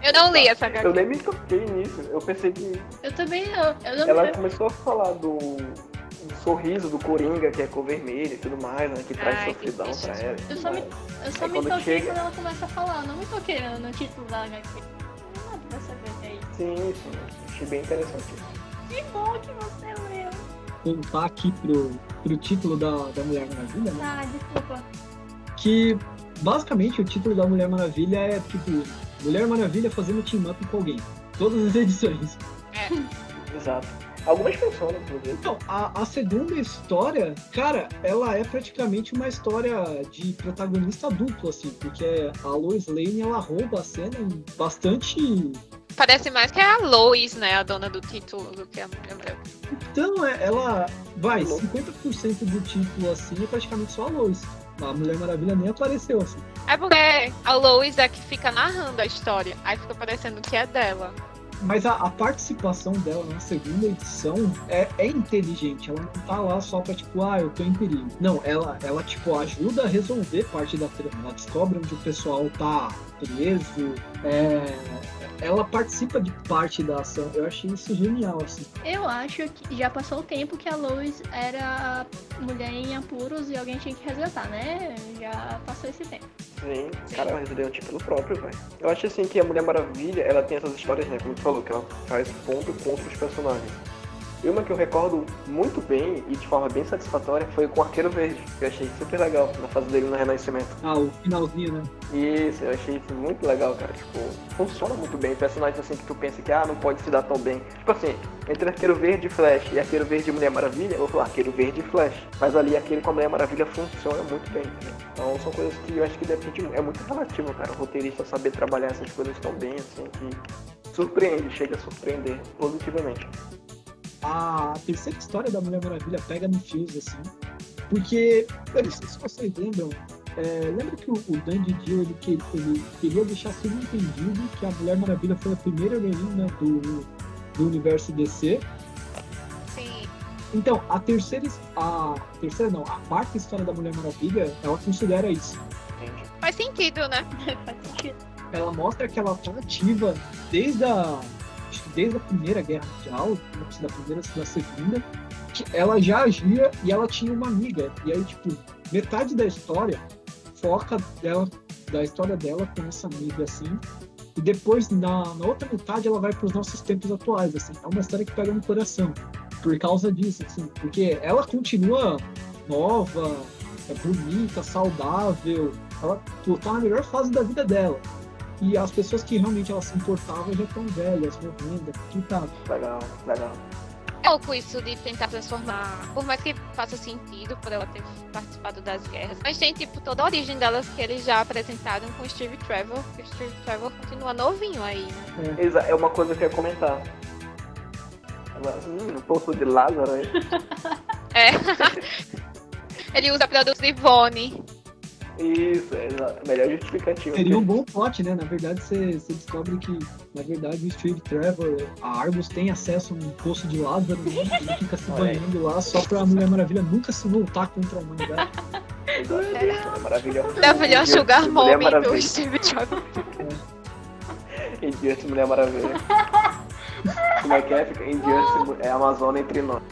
Eu não li essa Eu HQ. nem me toquei nisso. Eu pensei que Eu também não. Eu não ela me... começou a falar do, do sorriso do Coringa, que é cor vermelha e tudo mais, né? Que traz Ai, sofridão pra ela. Eu só me, eu só Aí me quando toquei chega- quando ela começa a falar. Não me toquei no, no título da HQ. Não dá pra saber que é isso. Sim, sim. Achei bem interessante. Que bom que você leu. Voltar aqui pro, pro título da, da Mulher Maravilha, né? Ah, desculpa. Que basicamente o título da Mulher Maravilha é tipo Mulher Maravilha fazendo team up com alguém. Todas as edições. É. Exato. Algumas funcionam, inclusive. Então, a, a segunda história, cara, ela é praticamente uma história de protagonista duplo, assim, porque a Lois Lane, ela rouba a cena em bastante... Parece mais que é a Lois, né? A dona do título do que a Mulher Branca. Então, é- ela, vai, 50% do título, assim, é praticamente só a Lois. A Mulher Maravilha nem apareceu, assim. É porque a Lois é que fica narrando a história. Aí fica parecendo que é dela. Mas a, a participação dela na segunda edição é, é inteligente. Ela não tá lá só pra, tipo, ah, eu tô em perigo. Não, ela, ela tipo, ajuda a resolver parte da trama. Ela descobre onde o pessoal tá preso. É, ela participa de parte da ação. Eu achei isso genial, assim. Eu acho que já passou o tempo que a Lois era mulher em apuros e alguém tinha que resgatar, né? Já passou esse tempo. Sim, cara, ela recebeu um título próprio, velho. Eu acho assim que a Mulher Maravilha, ela tem essas histórias, né? Como tu falou, que ela faz ponto contra os personagens. E uma que eu recordo muito bem e de forma bem satisfatória foi com o Arqueiro Verde, que eu achei super legal na fase dele no Renascimento. Ah, o finalzinho, né? Isso, eu achei isso muito legal, cara. Tipo, funciona muito bem. Personagens assim que tu pensa que ah, não pode se dar tão bem. Tipo assim, entre Arqueiro Verde e Flash e Arqueiro Verde e Mulher Maravilha, eu vou falar Arqueiro Verde e Flash. Mas ali aquele com a Mulher Maravilha funciona muito bem. entendeu? Então são coisas que eu acho que depende. É muito relativo, cara. O roteirista saber trabalhar essas coisas tão bem, assim, que surpreende, chega a surpreender positivamente. A terceira história da Mulher Maravilha pega no fios, assim. Porque, eu não sei se vocês lembram, é, lembra que o, o Dandy Dio ele, que- ele queria deixar subentendido que a Mulher Maravilha foi a primeira heroína do, do universo DC. Sim. Então, a terceira, a terceira não, a quarta história da Mulher Maravilha, ela considera isso. Faz sentido, né? Faz sentido. Ela mostra que ela tá ativa desde a, desde a Primeira Guerra Mundial, da primeira, da segunda, ela já agia e ela tinha uma amiga. E aí, tipo, metade da história foca dela, da história dela com essa amiga, assim. E depois, na, na outra metade, ela vai pros nossos tempos atuais, assim. É uma história que pega no coração. Por causa disso, assim. Porque ela continua nova, é bonita, saudável. Ela pô, tá na melhor fase da vida dela. E as pessoas que realmente ela se importava já estão velhas, morrendo, complicado. Legal, legal. É pouco isso de tentar transformar, por mais que faça sentido por ela ter participado das guerras. Mas tem, tipo, toda a origem delas que eles já apresentaram com o Steve Trevor, que o Steve Trevor continua novinho aí, né? Exa- É uma coisa que eu ia comentar. Ela, hum, o poço de Lázaro aí. É. Ele usa produtos de Ivone. Isso, é exa- melhor justificativa. Seria um bom plot, né? Na verdade, você você descobre que, na verdade, o Steve Trevor, a Argus tem acesso a um poço de Lázaro, né? Ele fica se banhando lá só pra Mulher Maravilha nunca se voltar contra a humanidade. Da melhor Sugar Mulher Mommy do. Steve Trevor. Injustice Mulher Maravilha. Como é que é? Fica Injustice é Amazônia entre nós.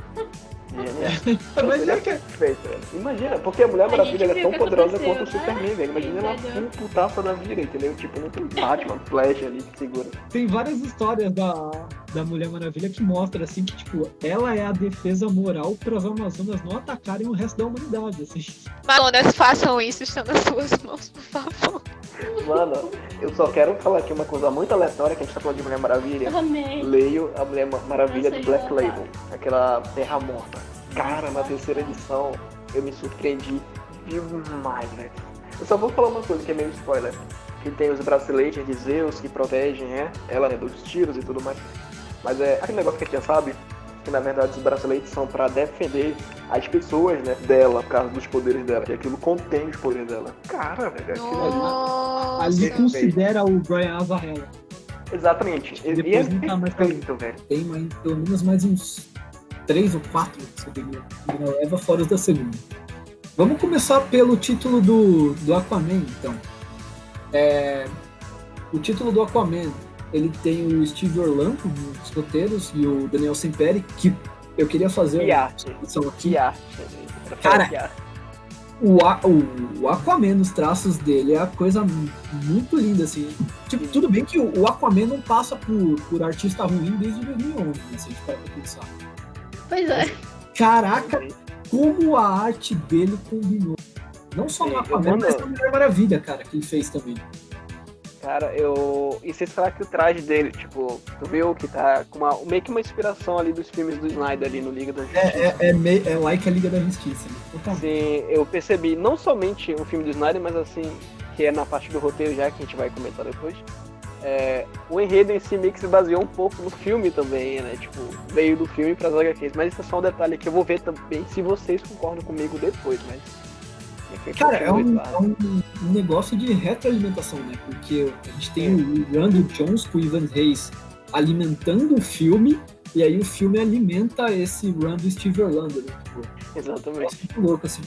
Mas Ele é é que perfeito, velho. Imagina, porque a Mulher A Maravilha ela é tão que poderosa quanto o né? Superman, velho. Imagina ela um putaça da vida, entendeu? Tipo, não tem Batman, Flash ali que segura. tem várias histórias da, da Mulher Maravilha que mostram, assim, que, tipo, ela é a defesa moral para as Amazonas não atacarem o resto da humanidade, assim. Mamonas, façam isso, estão nas suas mãos, por favor. Mano, eu só quero falar aqui uma coisa muito aleatória que a gente tá falando de Mulher Maravilha. Amei. Leio a Mulher Ma- Maravilha Nossa, do Black Label, aquela Terra Morta. Cara, na terceira edição eu me surpreendi demais, velho. Eu só vou falar uma coisa que é meio spoiler. Que tem os braceletes de Zeus que protegem é, ela né, dos tiros e tudo mais. Mas é aquele negócio que a gente já sabe, que na verdade os braceletes são pra defender as pessoas né, dela, por causa dos poderes dela. Que aquilo contém os poderes dela. Cara, velho, aquilo ali. Considera o Brian Azzarello. Exatamente. E- E Depois é perfeito, velho. Tem mais, pelo menos mais uns três ou quatro peguei. Primeira leva fora os da segunda. Vamos começar pelo título do, do Aquaman, então. É, o título do Aquaman, ele tem o Steve Orlando nos roteiros e o Daniel Semperi, que eu queria fazer Que uma arte. aqui. Que arte. Cara, o, A- o, o Aquaman nos traços dele é a coisa mu- muito linda, assim. Tipo, tudo bem que o, o Aquaman não passa por, por artista ruim desde 2011, né, se a gente parar pra pensar. Pois é. Caraca, como a arte dele combinou. Não só no Aquaman, mas na Mulher Maravilha, cara, que ele fez também. Cara, eu. E vocês falaram que o traje dele, tipo, tu viu que tá com uma, meio que uma inspiração ali dos filmes do Snyder ali no Liga da Justiça. É, é, é, meio, é like a Liga da Justiça. Né? Totalmente. Sim, eu percebi não somente o filme do Snyder, mas assim, que é na parte do roteiro já, que a gente vai comentar depois. É, o enredo em si meio que se baseou um pouco no filme também, né? Tipo, veio do filme para as HQs. Mas isso é só um detalhe que eu vou ver também se vocês concordam comigo depois, mas. enfim, Cara, é um, é um- negócio de retroalimentação, né? Porque a gente tem o Randall Jones com o Ivan Reis alimentando o filme, e aí o filme alimenta esse do Steve Orlando, né? Tipo, Exatamente. Nossa, muito louco, assim.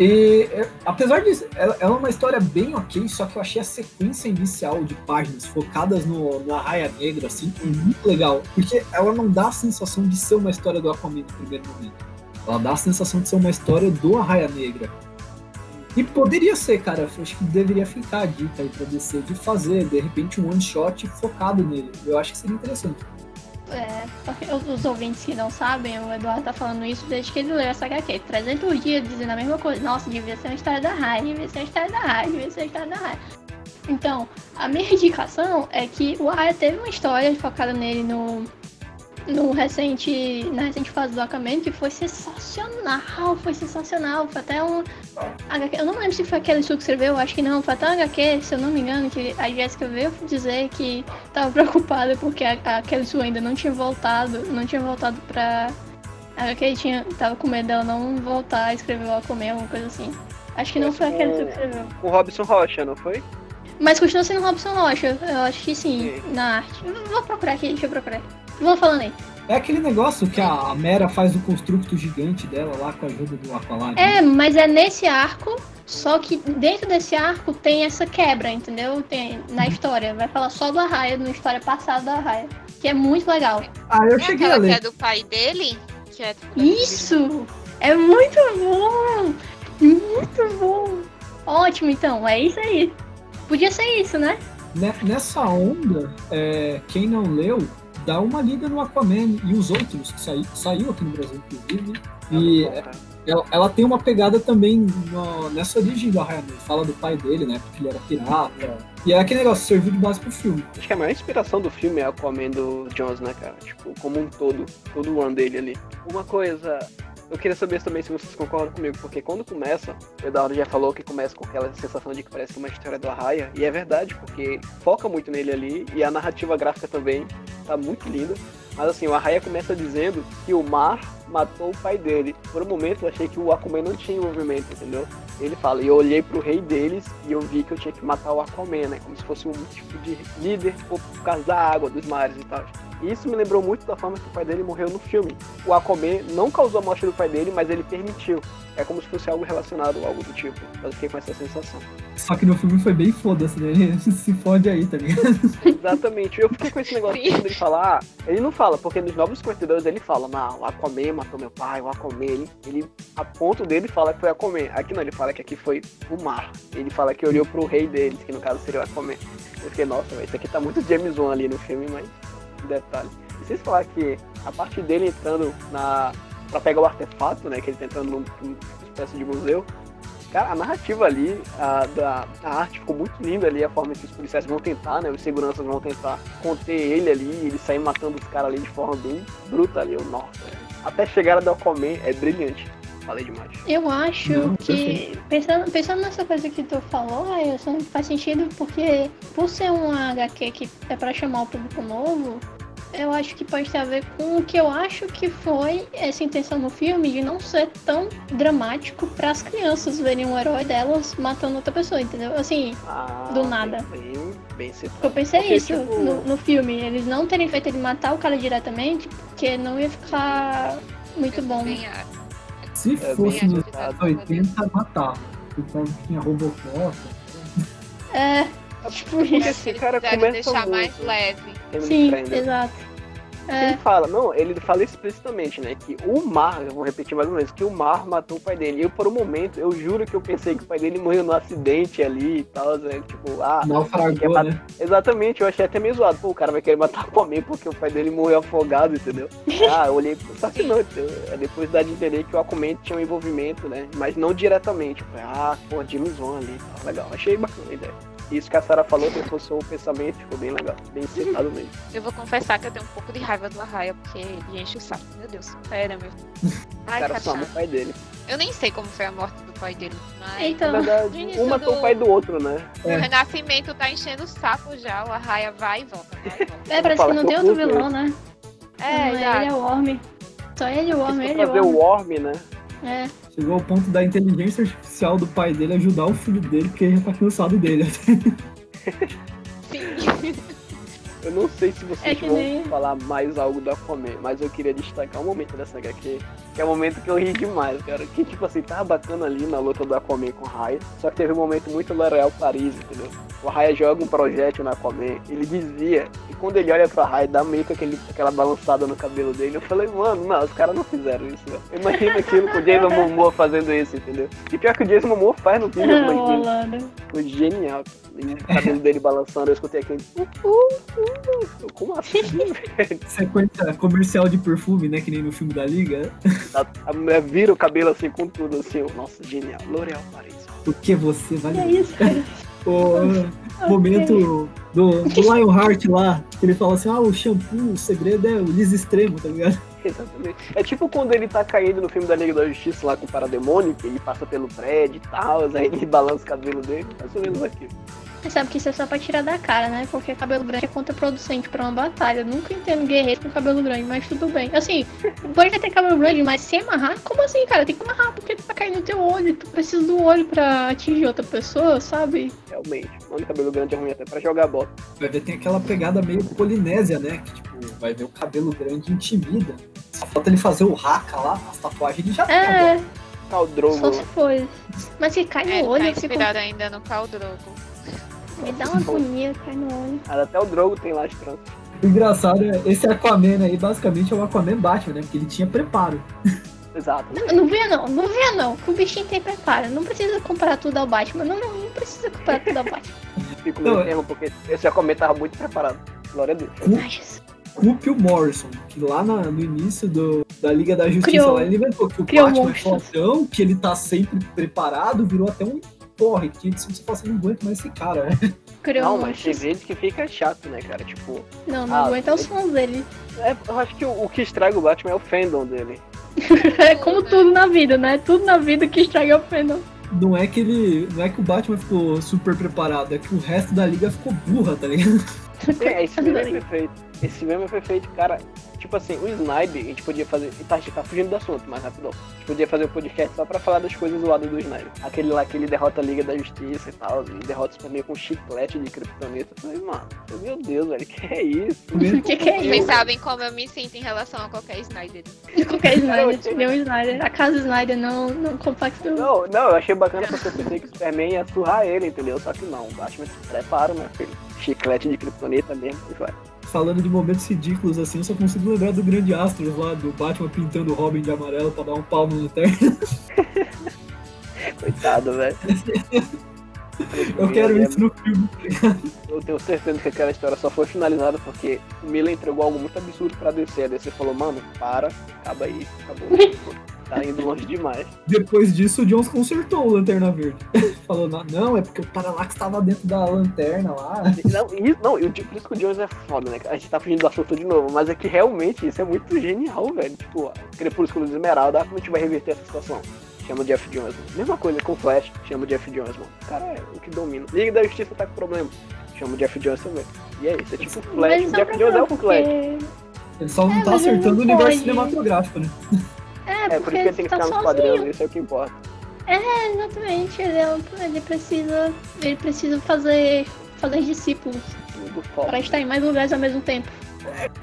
E, é, apesar disso, ela, é uma história bem ok, só que eu achei a sequência inicial de páginas focadas no, no Arraia Negra, assim, muito legal. Porque ela não dá a sensação de ser uma história do Aquaman no primeiro momento. Ela dá a sensação de ser uma história do Arraia Negra. E poderia ser, cara. Acho que deveria ficar a dica aí pra DC de fazer, de repente, um one shot focado nele. Eu acho que seria interessante. É, os, ouvintes que não sabem, o Eduardo tá falando isso desde que ele leu essa HQ. 300 dias dizendo a mesma coisa. Nossa, devia ser uma história da Rai, devia ser uma história da Rai, devia ser uma história da Rai. Então, a minha indicação é que o Arya teve uma história focada nele no, no recente, na recente fase do Aquaman, que foi sensacional, foi sensacional. Foi até um HQ, eu não lembro se foi aquele que escreveu, acho que não, foi até um HQ, se eu não me engano, que a Jéssica veio dizer que tava preocupada porque a, a Kelly Sue ainda não tinha voltado, não tinha voltado pra. A HQ tinha, tava com medo dela não voltar a escrever o Aquaman, alguma coisa assim. Acho que não foi a Kelly Sue que escreveu. Com o Robson Rocha, não foi? Mas continua sendo Robson Rocha, eu acho que sim, Sim. na arte. Vou procurar aqui, deixa eu procurar. Vou falando aí. É aquele negócio que a Mera faz o construto gigante dela lá com a ajuda do Aqualad. É, mas é nesse arco, só que dentro desse arco tem essa quebra, entendeu? Tem na história. Vai falar só do Arraia, na história passada do Arraia. Que é muito legal. Ah, eu É cheguei a aquela que ler. é do pai dele? Que é Isso! É muito bom! Muito bom! Ótimo, então, é isso aí. Podia ser isso, né? Ne- Nessa onda, é, quem não leu, dá uma lida no Aquaman e os outros, que saiu, saiu aqui no Brasil, inclusive. E Tá bom, cara. ela, ela tem uma pegada também no- nessa origem do Arraia. Fala do pai dele, né? Porque ele era pirata. E é aquele negócio, serviu de base pro filme. Acho que a maior inspiração do filme é o Aquaman do Jones, né, cara? Tipo, como um todo, todo o run dele ali. Uma coisa, eu queria saber também se vocês concordam comigo, porque quando começa, o Eduardo já falou que começa com aquela sensação de que parece uma história do Arraia, e é verdade, porque foca muito nele ali, e a narrativa gráfica também tá muito linda. Mas assim, o Arraia começa dizendo que o mar matou o pai dele. Por um momento eu achei que o Aquaman não tinha envolvimento, entendeu? Ele fala, e eu olhei pro rei deles e eu vi que eu tinha que matar o Aquaman, né? Como se fosse um tipo de líder por causa da água, dos mares e tal. E isso me lembrou muito da forma que o pai dele morreu no filme. O Aquaman não causou a morte do pai dele, mas ele permitiu. É como se fosse algo relacionado ou algo do tipo. Eu fiquei com essa sensação. Só que no filme foi bem foda-se, né? Ele se fode aí, tá ligado? Exatamente. Eu fiquei com esse negócio quando ele fala, ah, ele não fala, porque nos Novos 52 ele fala, não, o Aquaman matou meu pai, o Aquaman, ele, ele a ponto dele fala que foi Aquaman. Aqui não, ele fala que aqui foi o mar. Ele fala que olhou pro rei deles, que no caso seria o Aquaman. Eu fiquei, nossa, isso aqui tá muito James Wan ali no filme, mas detalhe. E vocês falaram que a parte dele entrando na. pra pegar o artefato, né? Que ele tá entrando num, numa espécie de museu. Cara, a narrativa ali, a, da, a arte ficou muito linda ali, a forma que os policiais vão tentar, né? Os seguranças vão tentar conter ele ali, ele sair matando os caras ali de forma bem bruta ali. Eu, nossa. Até chegar a do Aquaman é brilhante. Falei demais. Eu acho Não, que, pensando, pensando nessa coisa que tu falou, Ailson, faz sentido porque, por ser uma HQ que é pra chamar o público novo, eu acho que pode ter a ver com o que eu acho que foi essa intenção no filme de não ser tão dramático para as crianças verem um herói delas matando outra pessoa, entendeu? Assim, Ah, Do nada. Bem, bem citado. eu pensei Porque, isso tipo, no, no filme, eles não terem feito ele matar o cara diretamente, porque não ia ficar muito bom. Bem, ah, Se É, fosse bem nos anos 80, matava. Então tinha Robocop. É, É tipo isso. esse cara quiseram começa deixar muito. mais leve. Ele Sim, exato. Ele É, fala, não, ele fala explicitamente, né, que o Mar, eu vou repetir mais uma vez, que o Mar matou o pai dele. E eu, por um momento, eu juro que eu pensei que o pai dele morreu num acidente ali e tal, né, tipo, ah, Naufragou, matar- né? Exatamente, eu achei até meio zoado. Pô, o cara vai querer matar o Aquaman porque o pai dele morreu afogado, entendeu? Ah, eu olhei, só que não, entendeu? É Depois dá de entender que o Aquaman tinha um envolvimento, né? Mas não diretamente. Eu falei, ah, pô, James Wan ali, tá legal. Achei bacana a ideia. Isso que a Sarah falou, reforçou o pensamento, ficou bem legal, bem citado mesmo. Eu vou confessar que eu tenho um pouco de raiva do Arraia, porque ele enche o saco. Meu Deus, pera, meu. O Ai, cara que só ama o pai dele. Eu nem sei como foi a morte do pai dele, mas Então, Na verdade, um matou do- o pai do outro, né? o É. Renascimento tá enchendo o saco já. O Arraia vai e volta, vai e volta. é, parece que não tem outro vilão, né? É, Não, já. ele é o Worm. Só ele é o Worm, Isso ele é o fazer o. Worm, né? É. Chegou ao ponto da inteligência artificial do pai dele ajudar o filho dele, porque ele já tá cansado dele. Sim. Eu não sei se vocês É vão nem- falar mais algo do Aquaman, mas eu queria destacar um momento dessa HQ, que é o momento que eu ri demais, cara. Que, tipo assim, tava bacana ali na luta do Aquaman com o Raya, só que teve um momento muito L'Oréal Paris, entendeu? O Raya joga um projétil no Aquaman, ele desvia, e quando ele olha pra Raya, dá meio que aquele, aquela balançada no cabelo dele. Eu falei, mano, não, os caras não fizeram isso, velho. Imagina aquilo com o Jason Momoa fazendo isso, entendeu? E pior que o Jason Momoa faz no filme, o mas foi genial. E o cabelo dele balançando, eu escutei aquele. Uh, uh, uh. Eu, Como assim, velho? Sequência comercial de perfume, né? Que nem no filme da Liga. A, a mulher vira o cabelo assim com tudo, assim. Nossa, genial. L'Oréal Paris. O que você vai É isso, cara. O momento do, do Lionheart lá, que ele fala assim, ah, o shampoo, o segredo é o liso extremo, tá ligado? Exatamente. É tipo quando ele tá caindo no filme da Liga da Justiça lá com o Parademônio, que ele passa pelo prédio e tal, aí ele balança o cabelo dele, mais ou menos aquilo. Você sabe que isso é só pra tirar da cara, né? Porque cabelo grande é contraproducente pra uma batalha. Eu nunca entendo guerreiro com cabelo grande, mas tudo bem. Assim, pode ter cabelo grande, mas se amarrar, como assim, cara? Tem que amarrar porque tá caindo no teu olho. Tu precisa do olho pra atingir outra pessoa, sabe? Realmente. Mano, cabelo grande é ruim até pra jogar bola. Vai ver, tem aquela pegada meio polinésia, né? Que, tipo, vai ver o cabelo grande intimida. Só falta ele fazer o haka lá, as tatuagens ele já. É. Tá o Drogo. só se for. Mas se cai É, no olho, tá eu fico... inspirado ainda no Caldrogo. Me dá uma agonia, cai no olho. Até o Drogo tem lá as tranças. O engraçado é, esse Aquaman aí, basicamente, é o Aquaman Batman, né? Porque ele tinha preparo. Exato. Não, não venha não, não venha não, que o bichinho tem preparo. Não precisa comparar tudo ao Batman. Não, não, não precisa comparar tudo ao Batman. Fico Não, meio é- termo, porque esse Aquaman tava muito preparado. Glória a Deus. Culpe o Morrison, que lá na- no início do, da Liga da Justiça, Criou- lá, ele inventou que o Batman é fodão, que ele tá sempre preparado, virou até um porre, que se você fala assim, não aguento mais esse cara, né? Não, mas tem vezes que fica chato, né, cara? Tipo, Não, não Ah, aguenta os fãs dele. é, eu acho que o, o que estraga o Batman é o fandom dele. É como tudo na vida, né? Tudo na vida que estraga o fandom. Não é que ele. Não é que o Batman ficou super preparado, é que o resto da liga ficou burra, tá ligado? É, esse meme é perfeito. Esse meme é perfeito, cara. Tipo assim, o Snyder, a gente podia fazer. Tá, a gente tá fugindo do assunto, mas rapidão. A gente podia fazer um podcast só pra falar das coisas do lado do Snyder. Aquele lá que ele derrota a Liga da Justiça e tal, e derrota o Superman com chiclete de kryptonita. Eu falei, mano, meu Deus, velho, que é isso? O que, que é Vocês isso? sabem como eu me sinto em relação a qualquer Snyder. Qualquer Snyder, nem o Snyder. A casa Snyder não, não compactou. Não, não, eu achei bacana porque eu pensei que o Superman ia surrar ele, entendeu? Só que não, o Batman se prepara, meu filho. Chiclete de kryptonita mesmo, e vai. Falando de momentos ridículos assim, eu só consigo lembrar do grande Astros lá, do Batman pintando o Robin de amarelo pra dar um pau no lanterna. Coitado, velho. Eu quero isso no filme. Eu tenho certeza que aquela história só foi finalizada porque o Miller entregou algo muito absurdo pra DC. A DC falou, mano, para, acaba aí, acabou. Tá indo longe demais. Depois disso, o Jones consertou o Lanterna Verde. Falou, não, não, é porque o Parallax tava dentro da lanterna lá. Não, isso, não, eu, por isso que o Jones é foda, né? A gente tá fugindo do assunto de novo, mas é que realmente isso é muito genial, velho. Tipo, Crepúsculo de Esmeralda, como a gente vai reverter essa situação? Chama o Jeff Jones, mano. Mesma coisa com o Flash, chama o Jeff Jones, mano. O cara é o que domina. Liga da Justiça tá com problema. Chama o Jeff Jones também. E é isso, é tipo o Flash. O Jeff Jones é o Flash. Ele só não É, tá acertando o não universo pode. cinematográfico, né? É, É, por isso porque que ele tem que tá ficar nos isso é o que importa. É, exatamente. Ele, é um- ele precisa. Ele precisa fazer. fazer discípulos. Pra estar em mais lugares ao mesmo tempo.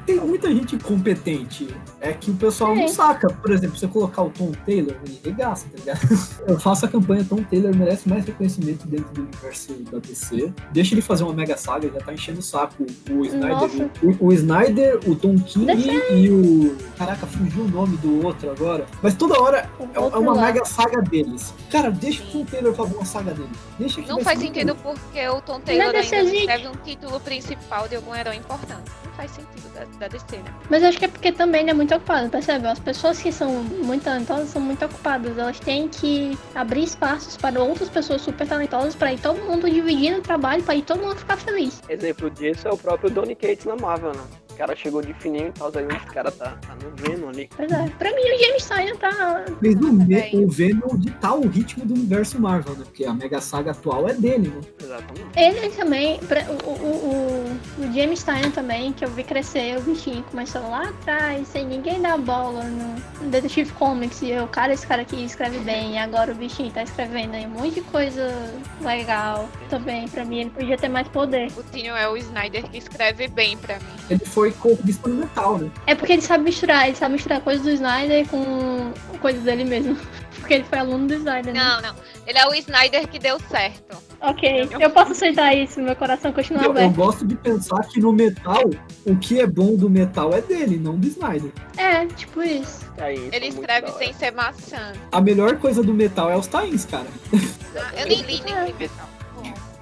Tem muita gente incompetente. É que o pessoal não É. saca. Por exemplo, você colocar o Tom Taylor, ele regaça, tá ligado? Eu faço a campanha Tom Taylor merece mais reconhecimento dentro do universo da DC. Deixa ele fazer uma mega saga, já tá enchendo o saco o Snyder. O, o Snyder, o Tom King Deixa e o. Caraca, fugiu o nome do outro agora. Mas toda hora é, é uma lá. mega saga deles. Cara, deixa o Tom Taylor fazer uma saga dele. Deixa que Não faz sentido porque o Tom Taylor ainda escreve um título principal de algum herói importante. Não faz sentido. Sentido da, da DC, né? Mas eu acho que é porque também ele é muito ocupado, percebe? As pessoas que são muito talentosas são muito ocupadas. Elas têm que abrir espaços para outras pessoas super talentosas para ir todo mundo dividindo o trabalho, para ir todo mundo ficar feliz. Exemplo disso é o próprio Donny Cates na Marvel, né? O cara chegou de fininho e tal, aí o cara tá, tá no Venom ali. Pois é. Pra mim, o James Stein tá. Fez o, o Venom ditar o ritmo do universo Marvel, né? Porque a Mega Saga atual é dele, né? Exatamente. Ele também, pra- o, o, o, o James Stein também, que eu vi crescer, o bichinho começou lá atrás, sem ninguém dar bola no Detective Comics, e eu, cara, esse cara aqui escreve bem, e agora o bichinho tá escrevendo aí um monte de coisa legal também, pra mim ele podia ter mais poder. O Tino é o Snyder que escreve bem pra mim. Ele foi metal, né? É porque ele sabe misturar, ele sabe misturar coisas do Snyder com coisas dele mesmo. Porque ele foi aluno do Snyder, né? Não, não. Ele é o Snyder que deu certo. Ok, eu posso aceitar isso, meu coração continua Eu, eu aberto. gosto de pensar que no metal, o que é bom do metal é dele, não do Snyder. É, tipo isso. Aí, isso é Ele muito escreve sem ser maçã. A melhor coisa do metal é os tains, cara. Ah, eu nem li nem li metal.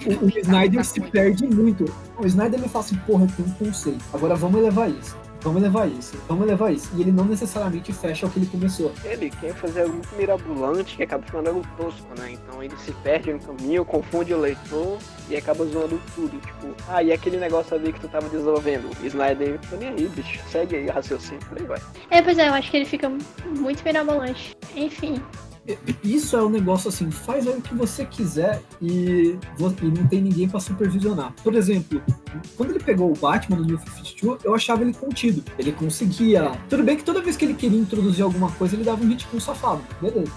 O, o Snyder se perde muito. O Snyder ele fala assim, porra, eu tenho um conceito. Agora vamos elevar isso. Vamos elevar isso. Vamos elevar isso. E ele não necessariamente fecha o que ele começou. Ele quer fazer algo muito mirabolante que acaba ficando algo tosco, né? Então ele se perde no caminho, confunde o leitor e acaba zoando tudo. Tipo, ah, e aquele negócio ali que tu tava desenvolvendo? O Snyder, tô nem aí, bicho. Segue aí o raciocínio. Por aí vai. É, pois é, eu acho que ele fica muito mirabolante. Enfim. Isso é um negócio assim, faz o que você quiser e, e não tem ninguém pra supervisionar. Por exemplo, quando ele pegou o Batman no New 52, eu achava ele contido. Ele conseguia. Tudo bem que toda vez que ele queria introduzir alguma coisa, ele dava um ritmo safado, beleza.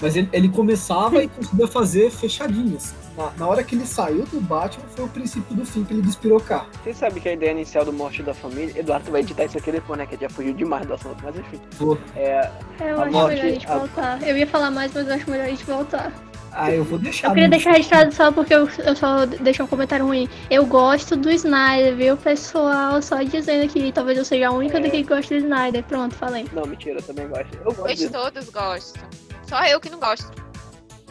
Mas ele, ele começava e conseguia fazer fechadinhas. Na, na hora que ele saiu do Batman, foi o princípio do fim que ele despirocar. Você sabe que a ideia inicial do Morte da Família, Eduardo vai editar isso aqui depois, né? Que já fugiu demais do assunto, mas enfim. Vou- É, Eu A acho morte- melhor a gente a- voltar. Eu ia falar mais, mas eu acho melhor a gente voltar. Ah, eu vou deixar. Eu queria deixar registrado só porque eu, eu só deixei um comentário ruim. Eu gosto do Snyder, viu, pessoal? Só dizendo que talvez eu seja a única É. daqui que gosta do Snyder. Pronto, falei. não, mentira, eu também gosto. Eu gosto Pois todos gostam. Só eu que não gosto.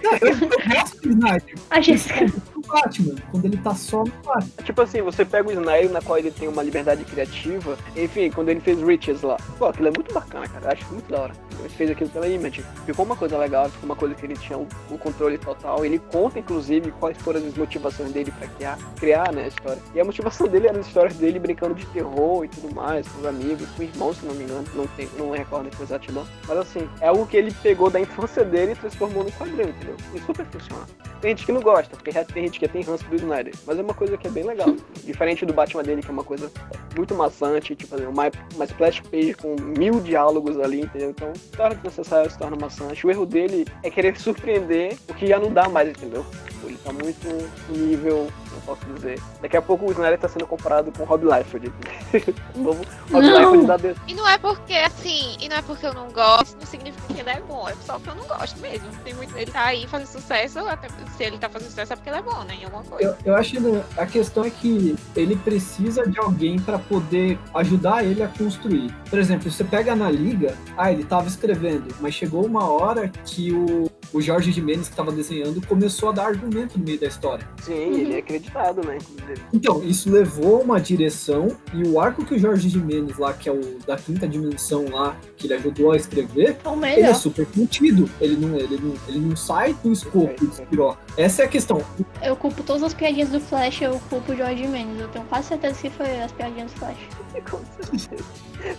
Não, eu, gosto do Snyder. A Jéssica. Batman, quando ele tá só no Batman. Tipo assim, você pega o Snyder, na qual ele tem uma liberdade criativa. Enfim, quando ele fez Riches lá. Pô, aquilo é muito bacana, cara. Eu acho muito da hora. Ele fez aquilo pela Image. Ficou uma coisa legal, ficou uma coisa que ele tinha o, controle total. Ele conta, inclusive, quais foram as motivações dele pra criar, criar né, a história. E a motivação dele era as histórias dele brincando de terror e tudo mais, com os amigos, com o irmão, se não me engano. Não, tem, não recordo com exatidão. Mas assim, é algo que ele pegou da infância dele e transformou no quadrinho, entendeu? E super funciona. Tem gente que não gosta, porque tem gente que tem ranço do Snyder. Mas é uma coisa que é bem legal. Diferente do Batman dele, que é uma coisa muito maçante, tipo, uma, uma splash page com mil diálogos ali, entendeu? Então, torna desnecessário, se torna maçante. O erro dele é querer surpreender o que já não dá mais, entendeu? Ele tá muito nível, posso dizer. Daqui a pouco o Snyder tá sendo comparado com o Rob Liefeld. o novo Rob Não. Liefeld da DC. E não é porque, assim, e não é porque eu não gosto, não significa que ele é bom. É só que eu não gosto mesmo. Tem muito, ele tá aí fazendo sucesso, até se ele tá fazendo sucesso é porque ele é bom, né? Em alguma coisa. Eu, eu acho que a questão é que ele precisa de alguém para poder ajudar ele a construir. Por exemplo, você pega na liga, ah, ele tava escrevendo, mas chegou uma hora que o, o Jorge Jimenez que tava desenhando começou a dar argumento no meio da história. Sim, ele é acreditado, né? Inclusive. Então, isso levou uma direção e o arco que o Jorge Jimenez lá, que é o da quinta dimensão lá, que ele ajudou a escrever, O ele é super contido. Ele não, ele não, ele não sai do escopo de piroca. Essa é a questão. Eu culpo todas as piadinhas do Flash, eu culpo o George Mendes. Eu tenho quase certeza que foi as piadinhas do Flash. Com certeza.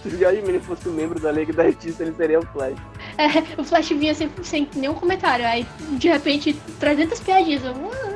Se o George Miller fosse um membro da Liga da Justiça, ele seria o Flash. É, o Flash vinha sem, sem nenhum comentário. Aí, de repente, 300 piadinhas. Eu, "Ah,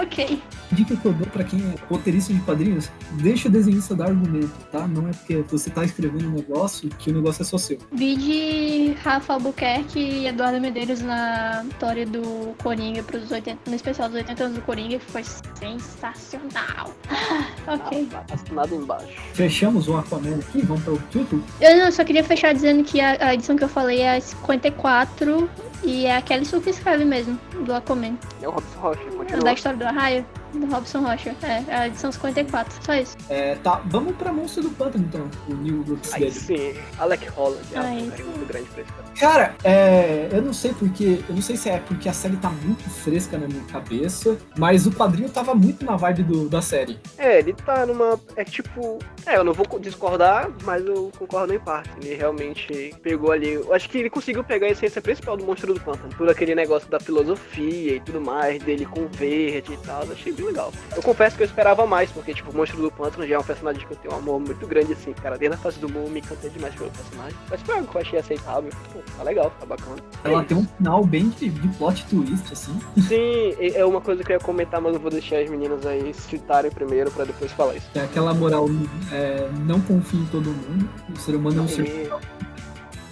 ok. dica que eu dou pra quem é roteirista de quadrinhos, deixa o desenhista dar argumento, tá? Não é porque você tá escrevendo um negócio que o negócio é só seu. Vi de Rafa Albuquerque e Eduardo Medeiros na história do Coringa pros 80, no especial dos 80 anos do Coringa, que foi sensacional. Ok. Ah, Assinado embaixo. Fechamos o Aquaman aqui, vamos para o título? Eu não, só queria fechar dizendo que a, a edição que eu falei é a 54 e é aquele Su que escreve mesmo, do Aquaman. É o Robson Rocha, Da continua. história do Arraia. Do Robson Rocha. É, a edição 54. Só isso. É, tá, vamos pra Monstro do Pântano então, o New Looks Aí dele. sim, Alec Holland. Ah, Aí um muito grande pra esse cara. Cara, é, eu não sei porque, eu não sei se é porque a série tá muito fresca na minha cabeça, mas o quadrinho tava muito na vibe do- da série. É, ele tá numa. É tipo. É, eu não vou discordar, mas eu concordo em parte. Ele realmente pegou ali. Eu acho que ele conseguiu pegar a essência principal do Monstro do Pântano. Tudo aquele negócio da filosofia e tudo mais, dele com verde e tal. Eu achei bem legal. Eu confesso que eu esperava mais, porque, tipo, o Monstro do Pântano já é um personagem que eu tenho um amor muito grande, assim, cara. Desde a fase do Moon, me encantei demais pelo personagem. Mas foi algo que eu achei aceitável. Pô, tá legal, tá bacana. Ela tem um final bem de, de plot twist, assim. Sim, é uma coisa que eu ia comentar, mas eu vou deixar as meninas aí citarem primeiro pra depois falar isso. É aquela moral, é, não confia em todo mundo. O ser humano é um ser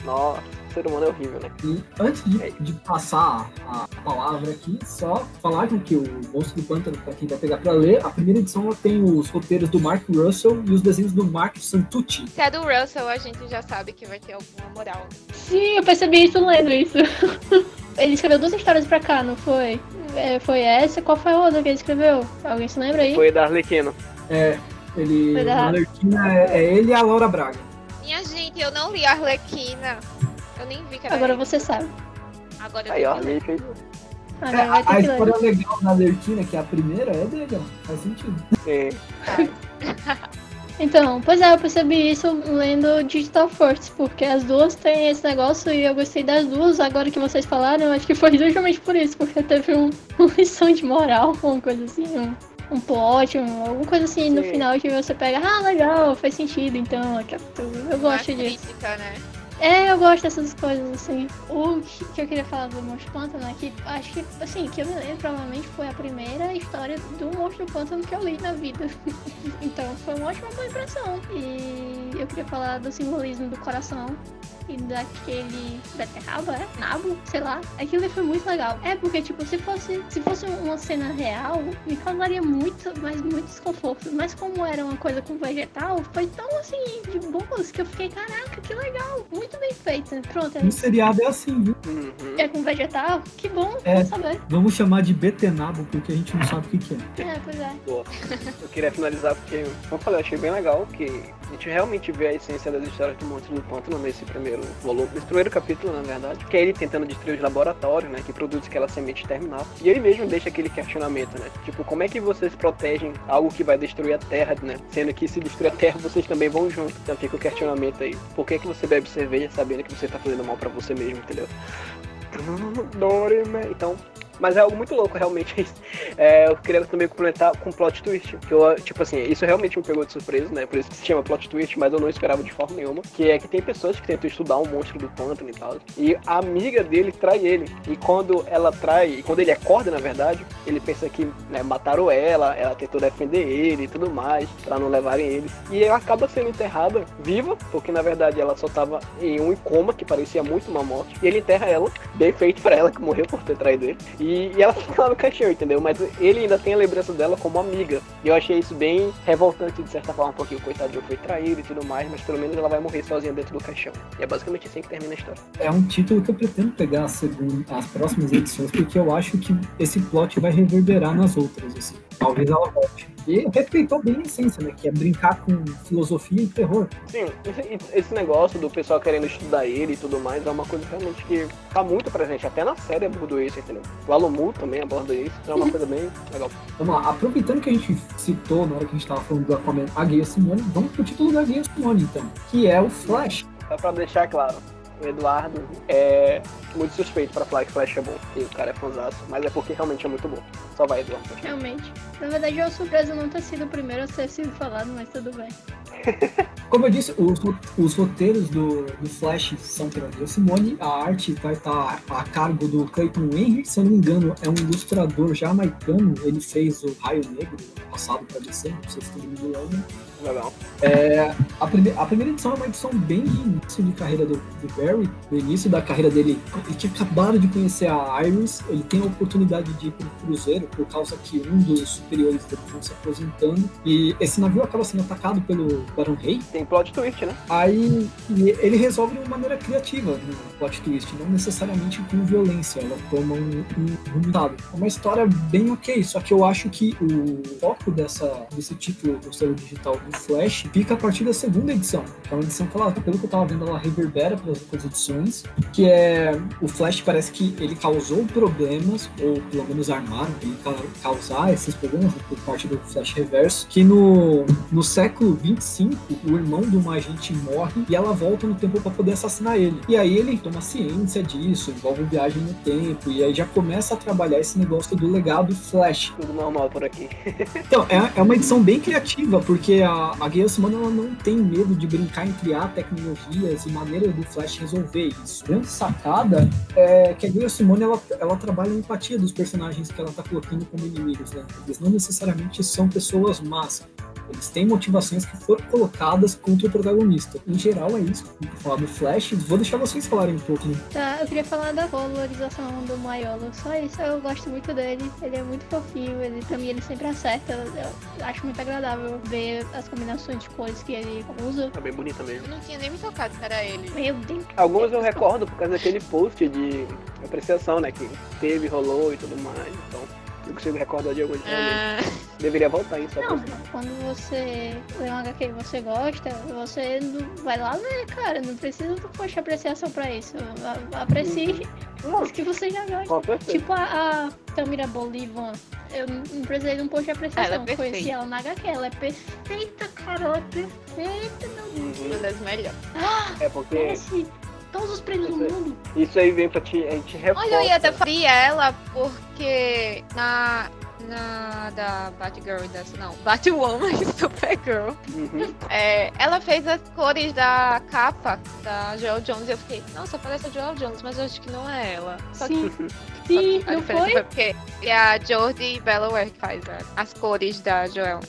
Nossa, ser humano é horrível, né? E antes de, de passar a palavra aqui, só falar que o Monstro do Pântano, pra quem vai pegar pra ler, a primeira edição ela tem os roteiros do Mark Russell e os desenhos do Mark Santucci. Se é do Russell, a gente já sabe que vai ter alguma moral. Sim, eu percebi isso lendo isso. ele escreveu duas histórias pra cá, não foi? É, foi essa? Qual foi a outra que ele escreveu? Alguém se lembra aí? Foi da Arlequino. É, ele. Foi da- na Arlequina é, é ele e a Laura Braga. Minha gente, eu não li Arlequina. Eu nem vi que era Agora ele. você sabe. Agora eu Aí, ó, fez. Ah, É, não, vai a, ter a que ler. história legal da Arlequina, que é a primeira, é ó. Faz sentido. Sim. Então, pois é, eu percebi isso lendo Digital Force, porque as duas têm esse negócio e eu gostei das duas. Agora que vocês falaram, eu acho que foi justamente por isso, porque teve um, uma lição de moral, uma coisa assim, um, um plot, um- alguma coisa assim no Sim. final que você pega, ah, legal, faz sentido, então, eu gosto disso. crítica, né? É, eu gosto dessas coisas, assim. O que eu queria falar do Monstro Pântano é que, acho que, assim, que eu me lembro, provavelmente foi a primeira história do Monstro Pântano que eu li na vida. então, foi uma ótima boa impressão. E eu queria falar do simbolismo do coração e daquele beterraba, é? Nabo, sei lá. Aquilo foi muito legal. É, porque, tipo, se fosse, se fosse uma cena real, me causaria muito, mas muito desconforto. Mas como era uma coisa com vegetal, foi tão, assim, de boas que eu fiquei, caraca, que legal. Muito bem feita. Pronto, é Um seriado é assim, viu? Uhum. É com vegetal? Que bom, É. saber. Vamos chamar de betenabo, porque a gente não sabe o que, que é. É, pois é. Eu queria finalizar porque, como eu falei, eu achei bem legal que a gente realmente vê a essência das histórias do Monstro do Pântano nesse primeiro volume, nesse primeiro capítulo, na verdade, que é ele tentando destruir os laboratórios, né, que produz aquela semente terminal. E ele mesmo deixa aquele questionamento, né, tipo, como é que vocês protegem algo que vai destruir a Terra, né, sendo que se destruir a Terra, vocês também vão junto. Então fica o questionamento aí, por que que você bebe cerveja sabendo que você tá fazendo mal pra você mesmo, entendeu? Dorime. Então, mas é algo muito louco, realmente. É, eu queria também complementar com plot twist. Que eu, tipo assim, isso realmente me pegou de surpresa, né? Por isso que se chama plot twist, mas eu não esperava de forma nenhuma. Que é que tem pessoas que tentam estudar um monstro do pântano e tal. E a amiga dele trai ele. E quando ela trai, e quando ele acorda, na verdade, ele pensa que né, mataram ela, ela tentou defender ele e tudo mais, pra não levarem ele. E ela acaba sendo enterrada viva, porque na verdade ela só tava em um coma que parecia muito uma morte. E ele enterra ela, bem feito pra ela que morreu por ter traído ele. E, e ela fica lá no caixão, entendeu? Mas ele ainda tem a lembrança dela como amiga. E eu achei isso bem revoltante de certa forma, porque o coitadinho foi traído e tudo mais, mas pelo menos ela vai morrer sozinha dentro do caixão. E é basicamente assim que termina a história. É um título que eu pretendo pegar a segunda, as próximas edições, porque eu acho que esse plot vai reverberar nas outras, assim. Talvez ela volte. E respeitou bem a essência, né? Que é brincar com filosofia e terror. Sim, esse, esse negócio do pessoal querendo estudar ele e tudo mais é uma coisa realmente que tá muito presente. Até na série abordou isso, entendeu? O Alumu também aborda isso. Então é uma coisa bem legal. Vamos lá, aproveitando que a gente citou na hora que a gente tava falando do Aquaman a Guia Simone, vamos pro título da Guia Simone, então. Que é o Flash. Só pra deixar claro, o Eduardo é muito suspeito pra falar que Flash é bom. E o cara é fãzaço, mas é porque realmente é muito bom. Só vai, Eduardo. Realmente. Na verdade, é uma surpresa não ter sido o primeiro a ser sido falado, mas tudo bem. Como eu disse, os, os roteiros do, do Flash são pela Guia Simone, a arte vai estar a cargo do Clayton Henry, se eu não me engano, é um ilustrador jamaicano, ele fez o Raio Negro ano passado para DC, não sei se todo mundo lembra. Legal. A, prime- a primeira edição é uma edição bem de início de carreira do, do Barry. No início da carreira dele, ele tinha acabado de conhecer a Iris. Ele tem a oportunidade de ir para o cruzeiro por causa que um dos superiores dele estão se aposentando. E esse navio acaba sendo atacado pelo, Tubarão Rei. Tem plot twist, né? Aí ele resolve de uma maneira criativa no plot twist, não necessariamente com violência. Ela toma um, um dado. É uma história bem ok, só que eu acho que o foco dessa, desse título do selo digital do Flash fica a partir da segunda edição. Que é uma edição que ela, pelo que eu tava vendo, ela reverbera pelas outras edições. Que é o Flash parece que ele causou problemas, ou pelo menos armaram ele ca- causar esses problemas né, por parte do Flash Reverso. Que no, no século 25, o irmão de uma agente morre e ela volta no tempo para poder assassinar ele. E aí ele toma ciência disso, envolve viagem no tempo, e aí já começa a trabalhar esse negócio do legado Flash. Tudo normal por aqui. Então, é, é uma edição bem criativa, porque a, a Simone ela não tem medo de brincar em criar tecnologias e maneiras do Flash resolver isso. A grande sacada é que a Guia ela, ela trabalha a empatia dos personagens que ela tá colocando como inimigos. Né? Eles não necessariamente são pessoas más. Eles têm motivações que foram colocadas contra o protagonista. Em geral, é isso. Vou falar do Flash. Vou deixar vocês falarem um pouco. Né? Tá, eu queria falar da valorização do Maiolo. Só isso, eu gosto muito dele. Ele é muito fofinho, ele mim ele sempre acerta. Eu acho muito agradável ver as combinações de cores que ele usa. Tá bem bonita mesmo. Eu não tinha nem me tocado que era ele. Meu Deus. Algumas eu recordo por causa daquele post de apreciação, né? Que teve, rolou e tudo mais. Então, eu consigo recordar de alguns realmente. Ah, Deveria voltar isso. Não, quando você lê um HQ que você gosta, você vai lá ler, cara. Não precisa de apreciação pra isso. Aprecie os que você já certeza. Tipo a, a Tamira Bolivan. Eu não precisei de um post de apreciação. Ela é. Conheci ela na HQ. Ela é perfeita, cara. Ela é perfeita, meu Uhum. uma das melhores. É porque Merece todos os prêmios do sei. mundo. isso aí vem pra ti, a gente reforça. Olha, eu ia até fazer ela porque na. Na da Batgirl e dessa. Não, Batwoman e Supergirl. Uhum. É, ela fez as cores da capa da Joel Jones e eu fiquei, nossa, parece a Joel Jones, mas eu acho que não é ela. Só que, Sim, sim, que a não foi? foi porque é a Jordi Bellaware que faz a- as cores da Joel.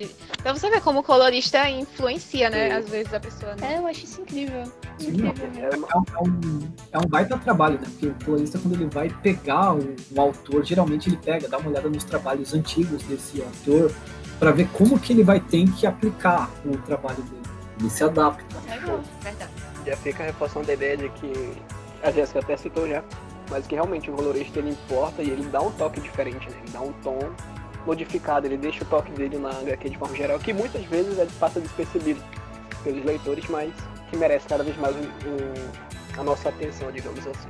Então você vê como o colorista influencia, né? Sim. Às vezes a pessoa. Né? É, eu acho isso incrível. Sim, Incrível. É É um, é um, é um baita trabalho, né? Porque o colorista, quando ele vai pegar um, um autor, geralmente ele pega, dá uma olhada nos trabalhos antigos desse autor, para ver como que ele vai ter que aplicar o trabalho dele. Ele se adapta. Legal. Verdade. Já fica reforçando a ideia de que a Jéssica até citou já, mas que realmente o colorista ele importa e ele dá um toque diferente, né? Ele dá um tom modificado, ele deixa o toque dele na HQ de forma geral, que muitas vezes ele passa despercebido pelos leitores, mas que merece cada vez mais o- o- a nossa atenção, digamos assim.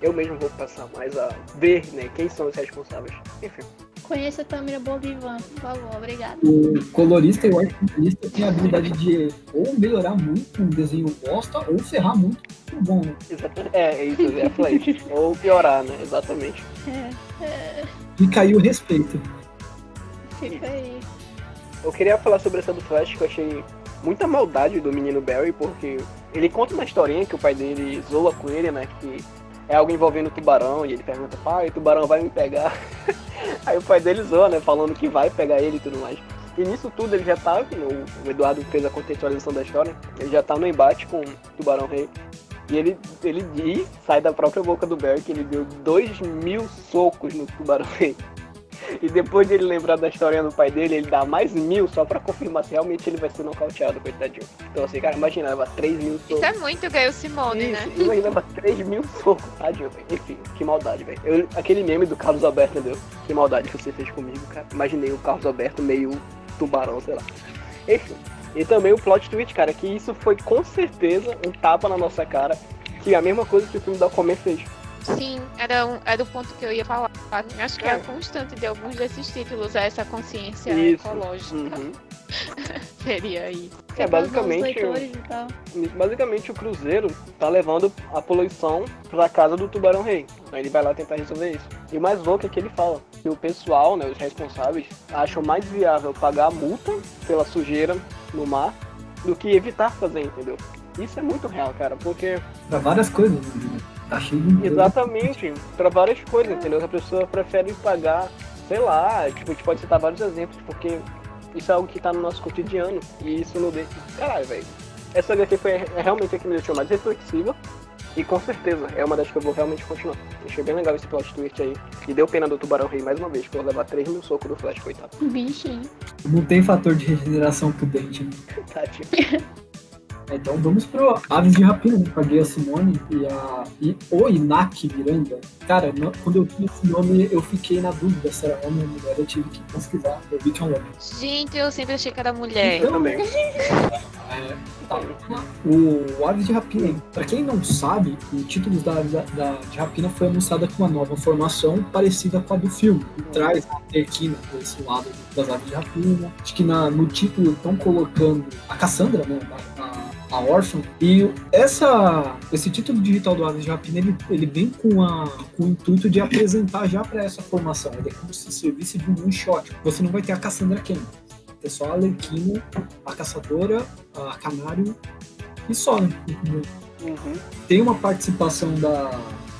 Eu mesmo vou passar mais a ver, né, quem são os responsáveis. Enfim, Conheça a Tamira Bolivan, por favor, obrigada. O colorista e o artista têm a habilidade de ou melhorar muito um desenho bosta ou ferrar muito um bom. né? exatamente. É, é isso, é flash. Ou piorar, né? Exatamente. É, é, E caiu o respeito. Fica aí. Eu queria falar sobre essa do Flash, que eu achei muita maldade do menino Barry, porque ele conta uma historinha que o pai dele zoa com ele, né? Que é algo envolvendo o tubarão, e ele pergunta, pai, o tubarão vai me pegar. Aí o pai dele zoa, né? Falando que vai pegar ele e tudo mais. E nisso tudo ele já tá, o Eduardo fez a contextualização da história, ele já tá no embate com o Tubarão Rei. E ele, ele diz, sai da própria boca do Barry, que ele deu dois mil socos no Tubarão Rei. E depois de ele lembrar da história do pai dele, ele dá mais mil só pra confirmar se realmente ele vai ser nocauteado, coitadinho. Então assim, cara, imagina, leva 3 mil Isso socos. é muito Gail Simone, né? Isso, imagina, leva 3 mil socos, tadinho, velho. Enfim, que maldade, velho. Aquele meme do Carlos Alberto, entendeu? Que maldade que você fez comigo, cara. Imaginei o Carlos Alberto meio tubarão, sei lá. Enfim. E também o plot twist, cara, que isso foi com certeza um tapa na nossa cara. Que é a mesma coisa que o filme da Aquaman fez. Sim, era, um, era o ponto que eu ia falar. Acho que é É. a constante de alguns desses títulos é essa consciência Isso. ecológica. Uhum. Seria isso. É, Fica os basicamente. Basicamente o Cruzeiro tá levando a poluição pra casa do Tubarão Rei. Então ele vai lá tentar resolver isso. E o mais louco é que ele fala que o pessoal, né, os responsáveis, acham mais viável pagar a multa pela sujeira no mar do que evitar fazer, entendeu? Isso é muito real, cara, porque Pra várias coisas. né? Tá cheio de. exatamente pra várias coisas, entendeu? A pessoa prefere pagar, sei lá, tipo, a gente pode citar vários exemplos, porque isso é algo que tá no nosso cotidiano. E isso não deixa. Caralho, velho. Essa HQ foi é realmente a que me deixou mais reflexiva E com certeza é uma das que eu vou realmente continuar. Achei bem legal esse plot twist aí. E deu pena do Tubarão Rei mais uma vez, por levar 3 mil socos do Flash, coitado. Bichinho. Não tem fator de regeneração pro dente. né? Tadinho. Então vamos pro Aves de Rapina, né? com a Guia Simone e a e o Inaki Miranda. Cara, não- quando eu vi esse nome, eu fiquei na dúvida se era homem ou mulher. Eu tive que pesquisar. Eu vi que é um homem. Gente, eu sempre achei que era mulher. Então, Também. É, tá. O Aves de Rapina, pra quem não sabe, o título da, da, da- de Rapina foi anunciada com uma nova formação parecida com a do filme. Que traz a Arlequina por esse lado das Aves de Rapina. Acho que na, no título estão colocando a Cassandra, né? A, a, a órfã. E essa, esse título digital do Aves de Rapina, ele, ele vem com, a, com o intuito de apresentar já para essa formação. Ele é como se servisse de um one shot. Você não vai ter a Cassandra. Vai ter só a Arlequina, a Caçadora, a Canário e só, né? Uhum. Tem uma participação da,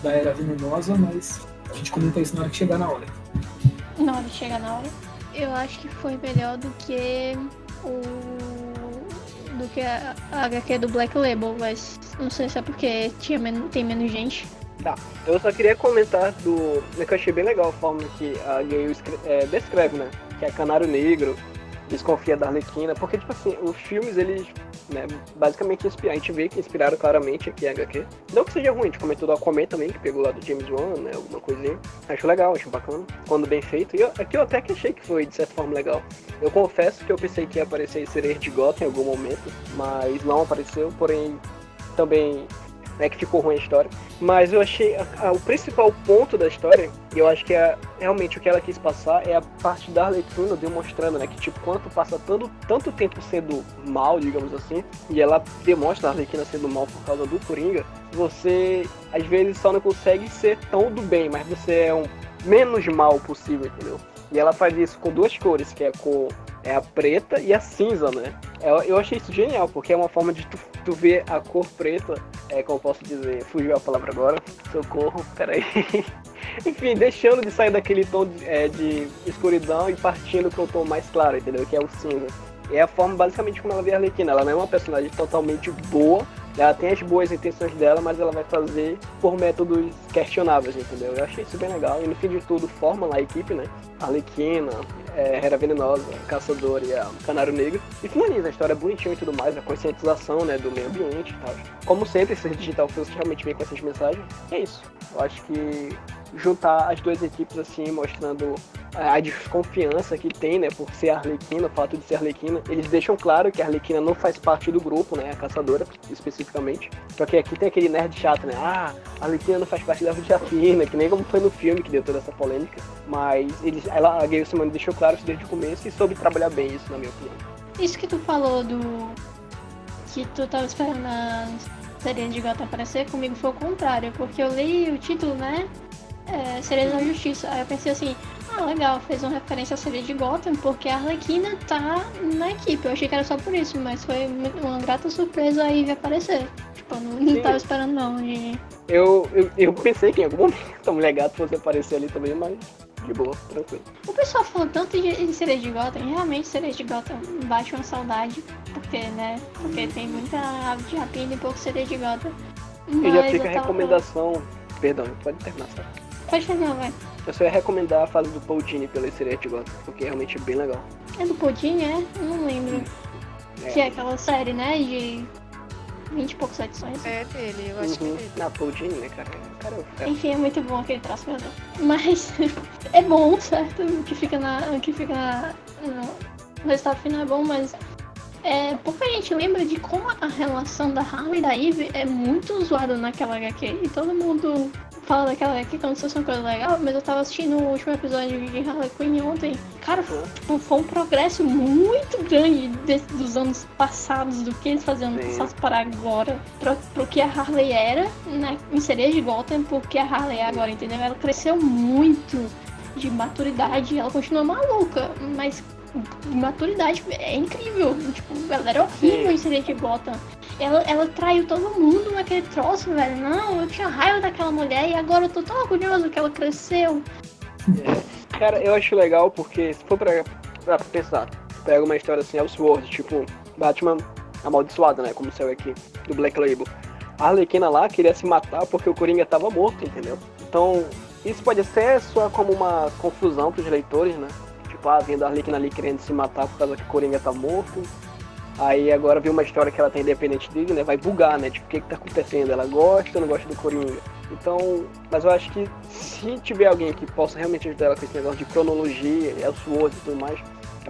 da Era Venenosa, mas a gente comenta isso na hora que chegar na hora. Na hora de chegar na hora. Eu acho que foi melhor do que o. do que a, a HQ do Black Label, mas não sei se é porque tinha men tem menos gente. Eu só queria comentar do. né, que eu achei bem legal a forma que a escre- é, descreve, né? Que é Canário Negro, desconfia da Arlequina, porque, tipo assim, os filmes, eles, né, basicamente inspiram. A gente vê que inspiraram claramente aqui a HQ. Não que seja ruim, a gente comentou do Aquaman também, que pegou lá do James Wan, né? Alguma coisinha. Acho legal, acho bacana. Quando bem feito. E eu, aqui eu até que achei que foi, de certa forma, legal. Eu confesso que eu pensei que ia aparecer Sereia de Gotham em algum momento, mas não apareceu, porém também né, que ficou ruim a história. Mas eu achei a- a- o principal ponto da história, e eu acho que é realmente o que ela quis passar, é a parte da Arlequina demonstrando, né, que tipo, quanto passa tanto, tanto tempo sendo mal, digamos assim, e ela demonstra a Arlequina sendo mal por causa do Coringa, você às vezes só não consegue ser tão do bem, mas você é um menos mal possível, entendeu? E ela faz isso com duas cores, que é com é a preta e a cinza, né? Eu, eu achei isso genial, porque é uma forma de tu, tu ver a cor preta, é como eu posso dizer, fugiu a palavra agora, socorro, peraí. Enfim, deixando de sair daquele tom de, é, de escuridão e partindo para um tom mais claro, entendeu? Que é o cinza. É a forma basicamente como ela vê a Arlequina. Ela não é uma personagem totalmente boa, ela tem as boas intenções dela, mas ela vai fazer por métodos questionáveis, entendeu? Eu achei isso bem legal. E no fim de tudo, forma lá a equipe, né? Arlequina, é, Hera Venenosa, Caçador e a Canário Negro. E finaliza a história bonitinha e tudo mais, a conscientização, né, do meio ambiente e tal. Como sempre, esse Digital Films realmente vem com essas mensagens. E é isso. Eu acho que juntar as duas equipes assim, mostrando a desconfiança que tem, né, por ser Arlequina, o fato de ser Arlequina. Eles deixam claro que a Arlequina não faz parte do grupo, né, a caçadora, especificamente. Só que aqui tem aquele nerd chato, né, ah, a Arlequina não faz parte da Arlequina, que nem como foi no filme que deu toda essa polêmica. Mas eles, ela, a Gayle Simone deixou claro isso desde o começo e soube trabalhar bem isso, na minha opinião. Isso que tu falou do. que tu tava esperando a série de Gotham aparecer, comigo foi o contrário, porque eu li o título, né? É, da Justiça. Aí eu pensei assim, ah, legal, fez uma referência à série de Gotham, porque a Arlequina tá na equipe. Eu achei que era só por isso, mas foi uma grata surpresa aí de aparecer. Tipo, eu não, não tava esperando não. Eu, eu, eu pensei que em algum momento a mulher gato fosse aparecer ali também, mas de boa, tranquilo. O pessoal falou tanto de, de Sereia de Gotham, realmente Sereia de Gotham bate uma saudade, porque, né? Porque tem muita ave de rapina e pouco Sereia de Gotham. E já Mas fica a recomendação. Perdão, pode terminar, sabe? Pode vai. Eu só ia recomendar a fase do Paul Dini pela Sereia de Gotham, porque é realmente bem legal. É do Pudim, é? Eu não lembro. É. Que é aquela série, né? De 20 e poucas edições. É dele, eu acho que é Uhum. dele. Ah, Paul Dini, né, cara? Cara é. Enfim, é muito bom aquele traço, meu Deus. Mas é bom, certo? O que fica na. O que fica na. no- O resultado final é bom, mas. É, pouca gente lembra de como a relação da Harley e da Eve é muito zoada naquela HQ. E todo mundo fala daquela HQ como se fosse uma coisa legal, mas eu tava assistindo o último episódio de Harley Quinn ontem. Cara, tipo, foi um progresso muito grande desse- dos anos passados, do que eles faziam Sim. passado para agora, pra, pro que a Harley era, né, em Sereia de Gotham, porque a Harley é agora, entendeu? Ela cresceu muito de maturidade, ela continua maluca, mas maturidade é incrível. Tipo, ela era horrível Sim. em de Gotham. Ela, ela traiu todo mundo naquele troço, velho. Não, eu tinha raiva daquela mulher e agora eu tô tão orgulhoso que ela cresceu. Cara, eu acho legal porque se for pra, pra pensar, pega uma história assim, Elseworld, tipo Batman amaldiçoado, né? Como saiu aqui, do Black Label. a Arlequina lá queria se matar porque o Coringa tava morto, entendeu? Então, isso pode ser só como uma confusão pros leitores, né? Vendo a Arlequina ali querendo se matar por causa que o Coringa tá morto. Aí agora viu uma história que ela tem independente dele, né? Vai bugar, né? Tipo, o que que tá acontecendo? Ela gosta ou não gosta do Coringa? Então, mas eu acho que se tiver alguém que possa realmente ajudar ela com esse negócio de cronologia, Elseworlds e tudo mais,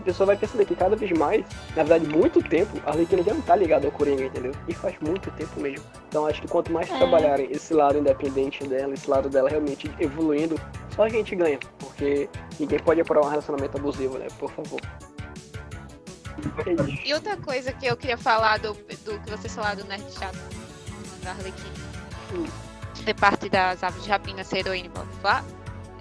a pessoa vai perceber que cada vez mais, na verdade, muito tempo, a Arlequina já não tá ligada ao Coringa, entendeu? E faz muito tempo mesmo. Então acho que quanto mais É. trabalharem esse lado independente dela, esse lado dela realmente evoluindo, só a gente ganha. Porque ninguém pode aprovar um relacionamento abusivo, né? Por favor. É. E outra coisa que eu queria falar do, do que vocês falaram do Nerd Chato da Arlequina. Hum. De parte das aves de rapina ser heroína blá, blá.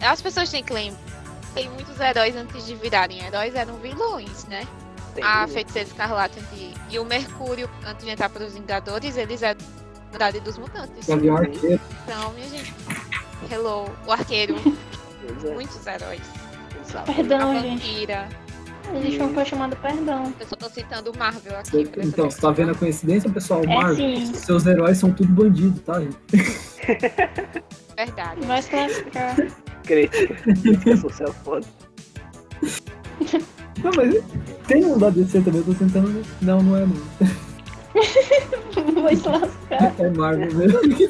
As pessoas têm que lembrar. Tem muitos heróis antes de virarem heróis eram vilões, né? Tem- A Feiticeira Escarlate antes- e o Mercúrio, antes de entrar para os Vingadores, eles eram da idade dos mutantes. Gavião Arqueiro. Então, minha gente. Hello, o arqueiro, é, muitos heróis. exato. A Perdão, gente. vampira. Existe uma coisa chamada perdão. Eu só tô citando o Marvel aqui. Então, você tá vendo a coincidência, pessoal? É Marvel, sim. seus heróis são tudo bandido, tá, gente? Verdade. Vai se classificar. Crítica. Crítica social foda. Não, mas tem um da DC também, eu tô tentando. Não, não é não. Vai se lascar. É Marvel mesmo.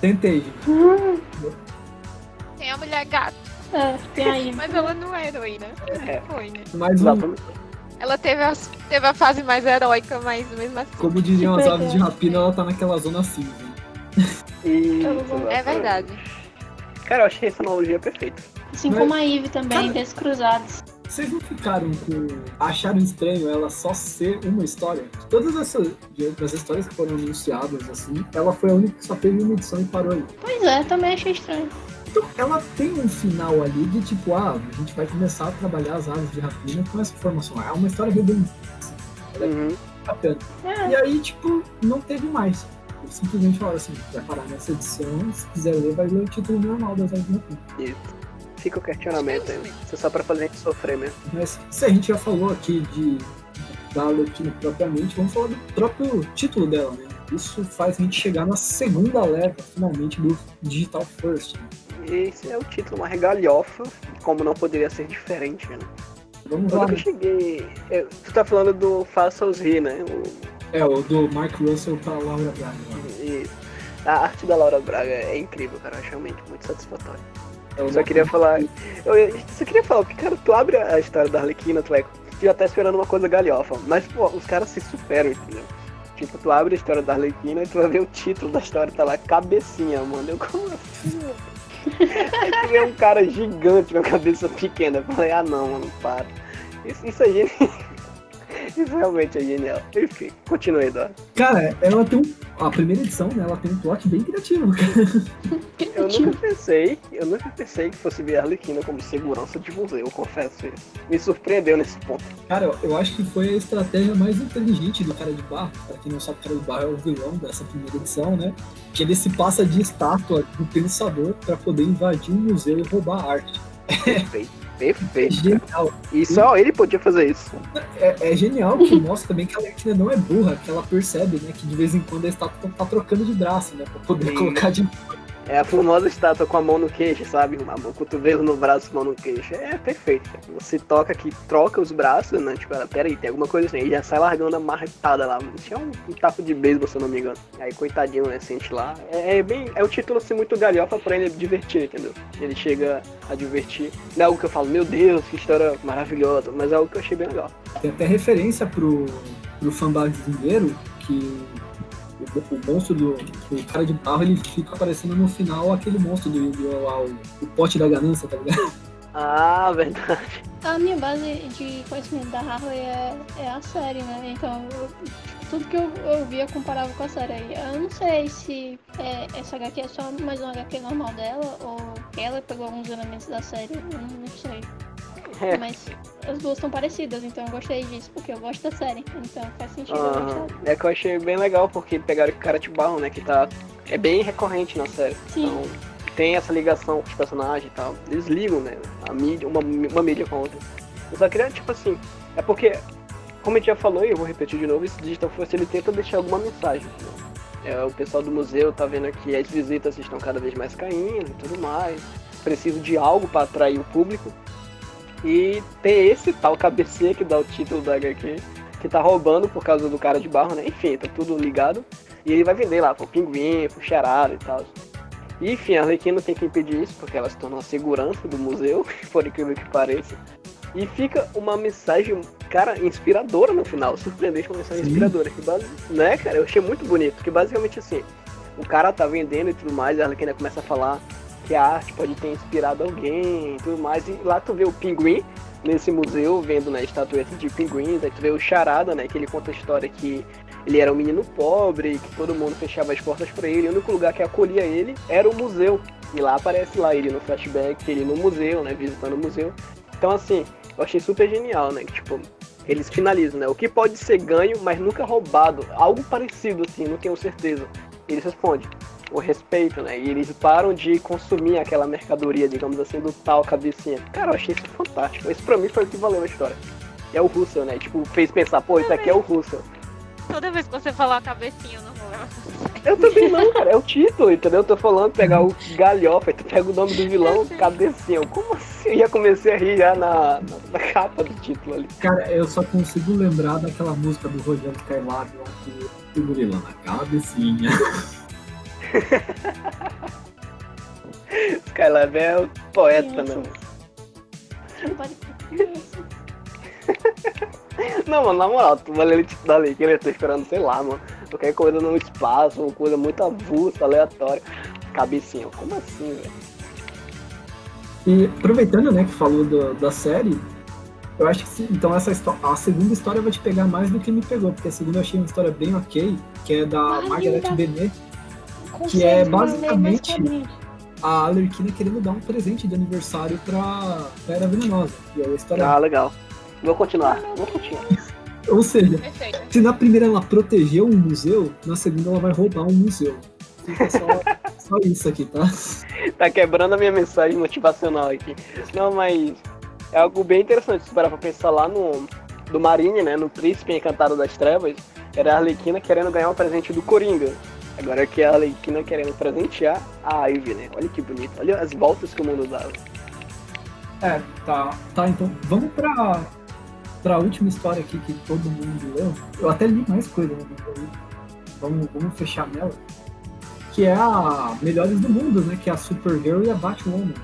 Tentei. Tem a mulher gato, É, tem aí. mas ela não é heroína. É. Foi, né? Mais um. Ela teve a, teve a fase mais heróica, mas mesmo assim. como diriam as aves de rapina, ela tá naquela zona cinza. Isso, É É verdade. Cara, eu achei essa analogia perfeita. Assim Mas- como a Eve também, Cara- descruzados. Vocês não ficaram com. acharam estranho ela só ser uma história? Todas essas de outras histórias que foram anunciadas, assim, ela foi a única que só teve uma edição e parou aí. Pois é, também achei estranho. Então, ela tem um final ali de tipo, ah, a gente vai começar a trabalhar as aves de rapina com essa formação. É uma história redondinha, Uhum. bacana. É. E aí, tipo, não teve mais. Simplesmente falaram assim, vai parar nessa edição, se quiser ler, vai ler o título normal das de rapina. Isso. Fica o questionamento aí. Isso é só pra fazer a gente sofrer mesmo. Mas se a gente já falou aqui de da Arlequina propriamente, vamos falar do próprio título dela, né? Isso faz a gente chegar na segunda leva, finalmente, do Digital First. né? Esse é o título, uma regalhofa, como não poderia ser diferente, né? Vamos Quando lá, eu cheguei. eu- tu tá falando do Faça-os Rir, né? O- É, o do Mark Russell pra Laura Braga. e a arte da Laura Braga é incrível, cara. Eu acho realmente muito satisfatório. É Eu só queria falar. Eu, só queria falar, porque, cara, tu abre a história da Arlequina, tu, é, tu já tá esperando uma coisa galhofa. Mas, pô, os caras se superam, entendeu? Tipo, tu abre a história da Arlequina e tu vai ver o título da história, tá lá, cabecinha, mano. Eu, como assim, mano? Aí tu vê um cara gigante com a cabeça pequena. Eu falei, ah não, mano, para. Isso, isso é genial. Isso realmente é genial. Enfim, continue, Eduardo. Cara, ela tem um. A primeira edição, né? Ela tem um plot bem criativo, cara. Eu nunca pensei, eu nunca pensei que fosse ver a Arlequina como segurança de museu, eu confesso isso. Me surpreendeu nesse ponto. Cara, eu- eu acho que foi a estratégia mais inteligente do Cara de Barro. Pra quem não sabe, o Cara de Barro é o vilão dessa primeira edição, né? Que ele se passa de estátua do pensador pra poder invadir um museu e roubar a arte. Perfeito, É perfeito. genial. E só ele podia fazer isso. É, é genial que mostra também que a Arlequina não é burra, que ela percebe, né? Que de vez em quando a estátua tá trocando de braço, né? Pra poder Sim. colocar de. É a famosa estátua com a mão no queixo, sabe? Uma mão, cotovelo no braço, mão no queixo. É perfeito. Você toca aqui, troca os braços, né? Tipo, ela, pera aí, tem alguma coisa assim. Aí já sai largando a marretada lá. Tinha um, um taco de beisebol, se eu não me engano. Aí, coitadinho, né? Sente lá. É, é bem. É o título assim muito galhofa pra ele divertir, entendeu? Ele chega a divertir. Não é algo que eu falo, meu Deus, que história maravilhosa. Mas é algo que eu achei bem legal. Tem até referência pro, pro fã brasileiro que o, o monstro do o cara de barro ele fica aparecendo no final aquele monstro do Yu-Gi-Oh! lá, o, o pote da ganância, tá ligado? Ah, verdade. A minha base de conhecimento da Harley é, é a série, né? Então, eu- tudo que eu, eu via comparava com a série. aí. Eu não sei se é, essa HQ é só mais uma HQ normal dela ou ela pegou alguns elementos da série. Eu não, não sei. É. Mas as duas são parecidas, então eu gostei disso, porque eu gosto da série. Então faz sentido gostar. É que eu achei bem legal, porque pegaram o cara de barro, né? Que tá. É bem recorrente na série. Sim. Então, tem essa ligação com os personagens e tal. Eles ligam, né? A mídia, uma, uma mídia com a outra. Eu só queria, tipo assim. É porque. como a gente já falou, e eu vou repetir de novo, esse Digital First ele tenta deixar alguma mensagem. Né? É, o pessoal do museu tá vendo que as visitas estão cada vez mais caindo e tudo mais. Preciso de algo para atrair o público. E tem esse tal cabeceira que dá o título da HQ, que tá roubando por causa do cara de barro, né? Enfim, tá tudo ligado. E ele vai vender lá pro pinguim, pro charada e tal. E, enfim, a Arlequina tem que impedir isso, porque ela se tornou a segurança do museu, por incrível que pareça. E fica uma mensagem, cara, inspiradora no final, surpreendente, uma mensagem Sim. inspiradora. Que base... Né, cara? Eu achei muito bonito, que basicamente assim, o cara tá vendendo e tudo mais, e a Arlequina começa a falar que a arte pode ter inspirado alguém e tudo mais. E lá tu vê o pinguim nesse museu, vendo né, estatuetas de pinguins, aí tu vê o Charada, né? Que ele conta a história que ele era um menino pobre, que todo mundo fechava as portas para ele, e o único lugar que acolhia ele era o museu. E lá aparece lá ele no flashback, ele no museu, né? Visitando o museu. Então assim, eu achei super genial, né? Que, tipo, eles finalizam, né? O que pode ser ganho, mas nunca roubado. Algo parecido, assim, não tenho certeza. Eles respondem o respeito, né? E eles param de consumir aquela mercadoria, digamos assim, do tal cabecinha. Cara, eu achei isso fantástico. Isso pra mim foi o que valeu a história. E é o Russell, né? Tipo, fez pensar, pô, isso aqui é o Russell. Toda vez que você falar cabecinha, eu não vou levar Eu também não, cara. É o título, entendeu? Eu tô falando pegar o galhofa, tu pega o nome do vilão, cabecinha. Como assim? Eu já comecei a rir já na, na, na, capa do título ali. Cara, eu só consigo lembrar daquela música do Rogério Skylab lá que segurei lá na cabecinha. Skylab é o poeta, não. Não, mano, na moral, tu vai ler tipo da lei que ele tá esperando, sei lá, mano. Qualquer coisa no espaço, uma coisa muito avulsa, aleatória. Cabecinha, como assim, velho? E aproveitando, né, que falou do, da série, eu acho que sim, então essa a segunda história vai te pegar mais do que me pegou, porque a segunda eu achei uma história bem ok, que é da Margaret tá... Que é basicamente a Alerquina querendo dar um presente de aniversário pra Era Venenosa. E é a história ah, legal. Vou continuar, vou continuar. Ou seja, Perfeito. se na primeira ela protegeu um museu, na segunda ela vai roubar um museu. Fica só, só isso aqui, tá? Tá quebrando a minha mensagem motivacional aqui. Não, mas é algo bem interessante se parar pra pensar lá no do Marine, né? No Príncipe Encantado das Trevas, era a Arlequina querendo ganhar um presente do Coringa. Agora aqui é a Arlequina querendo presentear a Ivy, né? Olha que bonito. Olha as voltas que o mundo dá. É, tá. Tá, então vamos pra para a última história aqui que todo mundo leu, eu até li mais coisa, né? Vamos, vamos fechar nela. Que é a Melhores do Mundo, né? Que é a Supergirl e a Batwoman.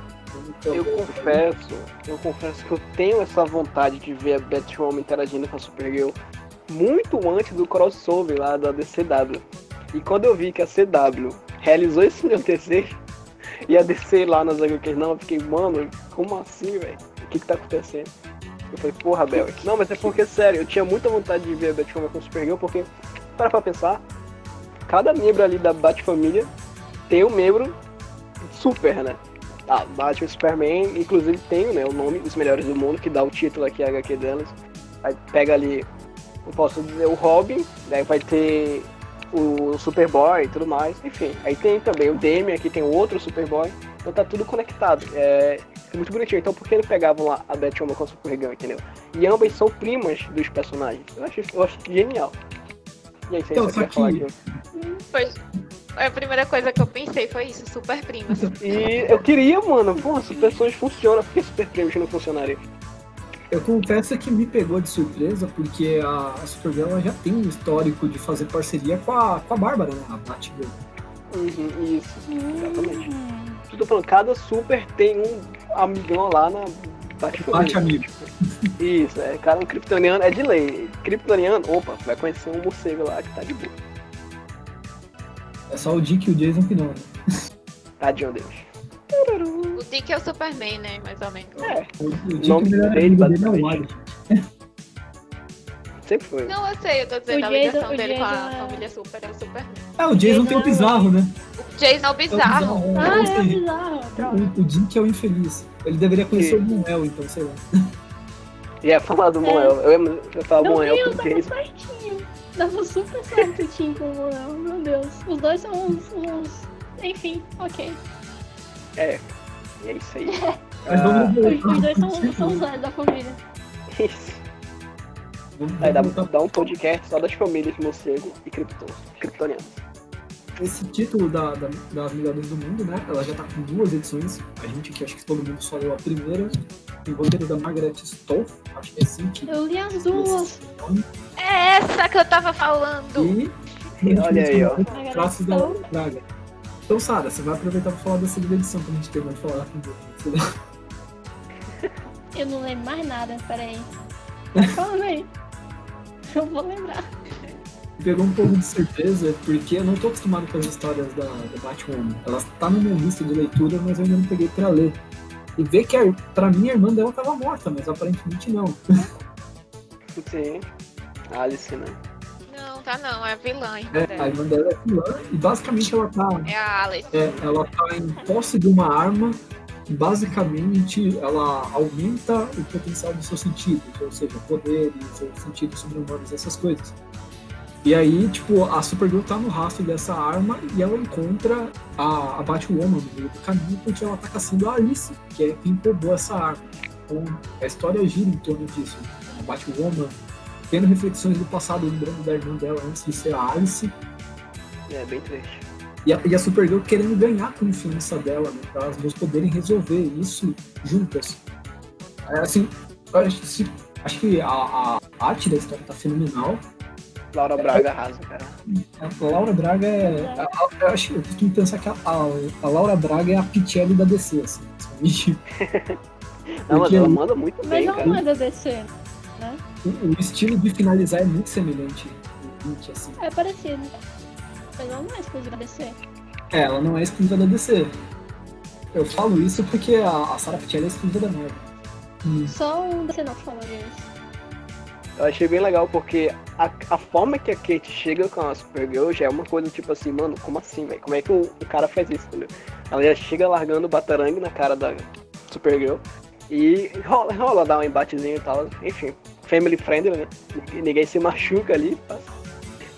Eu confesso, eu confesso que eu tenho essa vontade de ver a Batwoman interagindo com a Supergirl muito antes do crossover lá da DCW. E quando eu vi que a CW realizou esse meu desejo e a DC lá nas HQs não, eu fiquei, mano, como assim, velho? O que que tá acontecendo? Eu falei, porra, Bel. Não, mas é porque, sério, eu tinha muita vontade de ver a Batwoman com o Supergirl, porque, para pra pensar, cada membro ali da Batfamília tem um membro super, né? Ah, Batman Superman, inclusive tem né, o nome dos melhores do mundo, que dá o título aqui, a HQ delas. Aí pega ali, eu posso dizer, o Robin, daí vai ter o Superboy e tudo mais, enfim. Aí tem também o Damian, aqui tem o outro Superboy, então tá tudo conectado. É, é muito bonitinho. Então por que eles pegavam lá a Batwoman com a Supergirl, entendeu? E ambas são primas dos personagens. Eu acho, eu acho genial. E aí, você então, quer que... falar aqui? Pois, a primeira coisa que eu pensei foi isso, super primas. E eu queria, mano, pô, super sonhos funcionam, por que super primas não funcionaria? Eu confesso que me pegou de surpresa, porque a, a Supergirl já tem um histórico de fazer parceria com a, com a Bárbara, né? A Batgirl. Uhum, isso, exatamente. Uhum. Tô falando, cada super tem um amigão lá na Bate amigo. Isso, é. Cara, um kryptoniano é de lei. Kryptoniano, opa, vai conhecer um morcego lá que tá de boa. É só o Dick e o Jason que não, né? Tadinho deles. O Dick é o Superman, né? Mais ou menos. É. O, nome dele, basicamente. Sempre foi. Não, eu sei, eu tô dizendo o a ligação Jason, dele com a é... família Super é o Superman. É, o Jason, Jason tem o bizarro, né? O Jason é o bizarro. É o bizarro. Ah, é o bizarro. O, o Dick é o infeliz. Ele deveria conhecer e... o Moel, então, sei lá. Ia falar do Moel. Eu ia, falar Meu Moel Deus, pro Jason. certinho. Dava super certo o Tim com o Moel. Meu Deus. Os dois são uns, uns... Enfim, ok. É. E é isso aí. Mas vamos ver. Os, os dois são, são os da família. Isso. Vamos, Aí dá, dá um podcast só das famílias morcego e cripto, kryptonianos. Esse título da, da- das melhores do mundo, né? Ela já tá com duas edições. A gente aqui, acho que todo mundo só leu a primeira. Tem roteiro da Margaret Stoff, acho que é assim que. Eu li as duas. É essa que eu tava falando. E. Olha aí, ó. Traços da Braga. Então, Sara, você vai aproveitar pra falar da segunda edição que a gente terminou de falar. Eu não lembro mais nada, peraí. Tá falando aí. Eu vou lembrar. Pegou um pouco de certeza, porque eu não tô acostumado com as histórias da, da Batwoman. Ela tá na minha lista de leitura, mas eu ainda não peguei pra ler. E ver que, a, pra mim, a irmã dela tava morta, mas aparentemente não. Sim. Alice, né? Não, tá não, é a vilã, irmã É, a dela. irmã dela é vilã, e basicamente ela tá É a Alice. É, ela tá em posse de uma arma e basicamente ela aumenta o potencial dos seus sentidos, ou seja, poderes, ou sentidos sobre-humanos, essas coisas. E aí, tipo, a Supergirl tá no rastro dessa arma e ela encontra a, a Batwoman no meio do caminho porque ela tá caçando a Alice, que é quem roubou essa arma. Então, a história gira em torno disso. A Batwoman tendo reflexões do passado, lembrando da irmã dela antes de ser a Alice, É, bem triste. e a, e a Supergirl querendo ganhar a confiança dela, né? Para as duas poderem resolver isso juntas. É, assim, acho, se- acho que a, a arte da história tá fenomenal. Laura Braga arrasa, cara. A Laura Braga é. a- a- eu, acho, que eu costumo pensar que a, a, a Laura Braga é a Pichelli da DC, assim. Não, mas ela manda muito Mas bem, não cara. manda descer. O, o estilo de finalizar é muito semelhante. ao assim. É parecido. Mas ela não é exclusiva DC. É, ela não é exclusiva da DC. Eu falo isso porque a, a Sarah Pichelli é exclusiva da Marvel. Hum. Só um DC não falou isso. Eu achei bem legal porque a, a forma que a Kate chega com a Supergirl já é uma coisa tipo assim, mano, como assim, velho? Como é que o, o cara faz isso, entendeu? Ela já chega largando o batarangue na cara da Supergirl e rola, rola dar um embatezinho e tal, enfim, family friendly, né? Ninguém- se machuca ali. tá?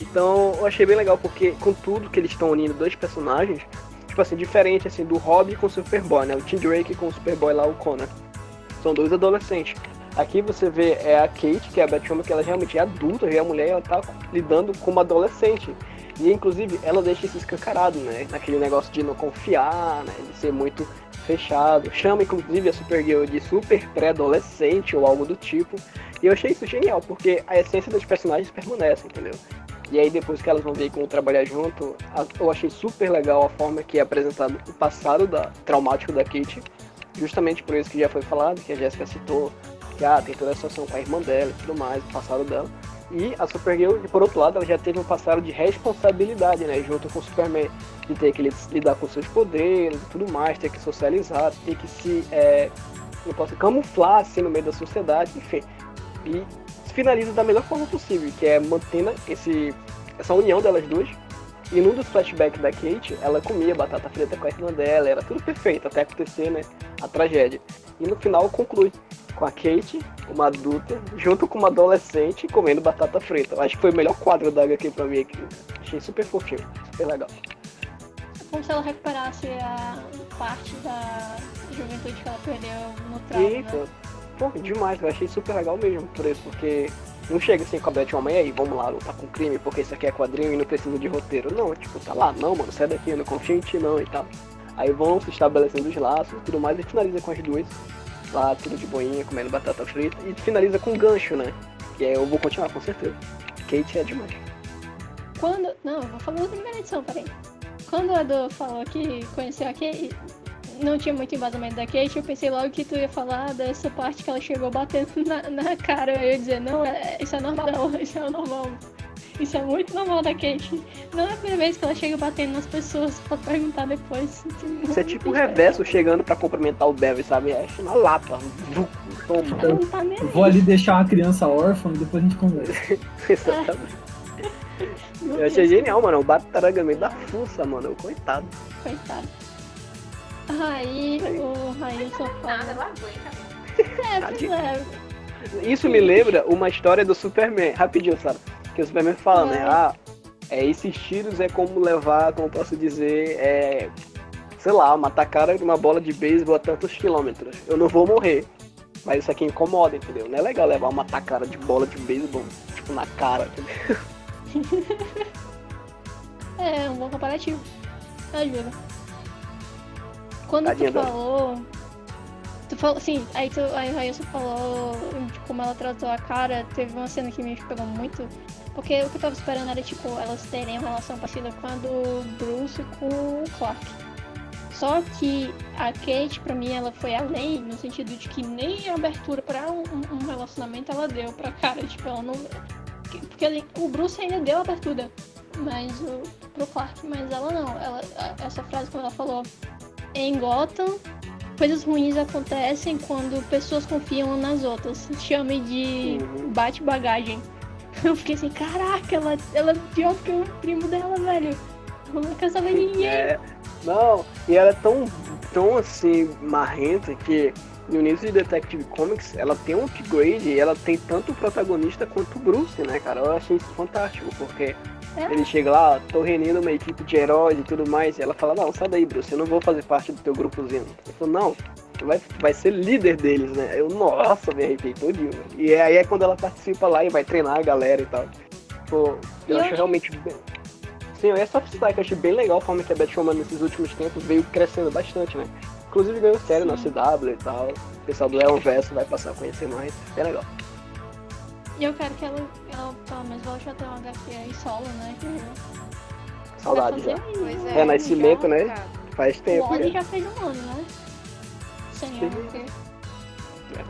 Então eu achei bem legal porque com tudo que eles estão unindo dois personagens, tipo assim, diferente assim do Robin com o Superboy, né? O Tim Drake com o Superboy lá, o Connor. São dois adolescentes. Aqui você vê é a Kate, que é a Batwoman, que ela realmente é adulta, já é mulher, ela tá lidando com uma adolescente. E inclusive ela deixa isso escancarado, né? Naquele negócio de não confiar, né? De ser muito fechado. Chama inclusive a Supergirl de super pré-adolescente ou algo do tipo. E eu achei isso genial, porque a essência dos personagens permanece, entendeu? E aí depois que elas vão ver como trabalhar junto, eu achei super legal a forma que é apresentado o passado da, traumático da Kate. Justamente por isso que já foi falado, que a Jéssica citou, que ah, tem toda a situação com a irmã dela e tudo mais, o passado dela. E a Supergirl, por outro lado, ela já teve um passado de responsabilidade, né? Junto com o Superman, de ter que li- lidar com seus poderes e tudo mais, ter que socializar, ter que se, é, eu posso camuflar assim no meio da sociedade, enfim. E finaliza da melhor forma possível, que é mantendo esse, essa união delas duas. E num dos flashbacks da Kate, ela comia batata frita com a irmã dela, era tudo perfeito, até acontecer, né, a tragédia. E no final conclui com a Kate, uma adulta, junto com uma adolescente comendo batata frita. Eu acho que foi o melhor quadro da HQ pra mim aqui. Achei super fofinho, super legal. É como se ela recuperasse a parte da juventude que ela perdeu no trauma. Né? Pô, demais, eu achei super legal mesmo por isso, porque não chega assim com a Batwoman, e aí, vamos lá, lutar com crime, porque isso aqui é quadrinho e não precisa de roteiro. Não, tipo, tá lá, não, mano, sai daqui, eu não confio em ti não e tal. Aí vão se estabelecendo os laços e tudo mais, e finaliza com as duas, lá, tudo de boinha, comendo batata frita, e finaliza com um gancho, né? E aí eu vou continuar, com certeza. Kate é demais. Quando. Não, eu vou falar da primeira edição, peraí. Quando o Edu falou que conheceu a Kate, não tinha muito embasamento da Kate, eu pensei logo que tu ia falar dessa parte que ela chegou batendo na, na cara. Eu ia dizer, não, é, isso é normal, não, isso é normal. Isso é muito normal da Kate. Não é a primeira vez que ela chega batendo nas pessoas pra perguntar depois. Isso é tipo o reverso chegando pra cumprimentar o Bev, sabe? É na lata. Toma. Não tá nem Eu vou ali deixar uma criança órfã e depois a gente conversa. Exatamente. Eu achei genial, mano. O batarangamento da fuça, mano. Coitado. Coitado. Aí o Railson Nada, fala. ela aguenta. É, pois é. Isso me lembra uma história do Superman. Rapidinho, sabe? Que o Superman fala, né? É. Ah, é, esses tiros é como levar, como posso dizer, é. Sei lá, matar cara de uma bola de beisebol a tantos quilômetros. Eu não vou morrer. Mas isso aqui incomoda, entendeu? Não é legal levar uma tacada de bola de beisebol, tipo, na cara, entendeu? É, um bom comparativo. Ajuda. Quando Tadinha tu falou. Tu falou. Sim, aí, tu, aí a Raíssa falou de como ela tratou a cara. Teve uma cena que me pegou muito. Porque o que eu tava esperando era, tipo, elas terem uma relação parecida com a do Bruce com o Clark. Só que a Kate, pra mim, ela foi além, no sentido de que nem abertura pra um, um- relacionamento ela deu pra cara. Tipo, ela não. Porque ele- o Bruce ainda deu abertura mas o, pro Clark, mas ela não. Ela, essa frase quando ela falou em Gotham, coisas ruins acontecem quando pessoas confiam nas outras. Chame de Uhum. bate-bagagem. Eu fiquei assim, caraca, ela, ela é pior que o primo dela, velho. Ela não quer saber de ninguém. É, não, e ela é tão, tão assim, marrenta que no início de Detective Comics ela tem um upgrade e ela tem tanto o protagonista quanto o Bruce, né, cara? Eu achei isso fantástico, porque É. ele chega lá, tô reunindo uma equipe de heróis e tudo mais, e ela fala, não, sai daí, Bruce, eu não vou fazer parte do teu grupozinho. Ele falou, não, tu vai, vai ser líder deles, né? Eu, nossa, me arrepiei todinho. velho. E aí é quando ela participa lá e vai treinar a galera e tal. Pô, eu eu acho realmente bem. Sim, o Soft Strike eu achei bem legal a forma que a Batwoman nesses últimos tempos veio crescendo bastante, né? Inclusive ganhou série na. CW e tal. O pessoal do Leon Verso vai passar a conhecer mais. Bem legal. E eu quero que ela, ela pelo menos volte a ter uma HQ aí solo, né? Que Saudade já. Pois é. É, Nascimento, já, né? cara. Faz O tempo Oli já. já fez um ano, né? Sem Sim. HQ.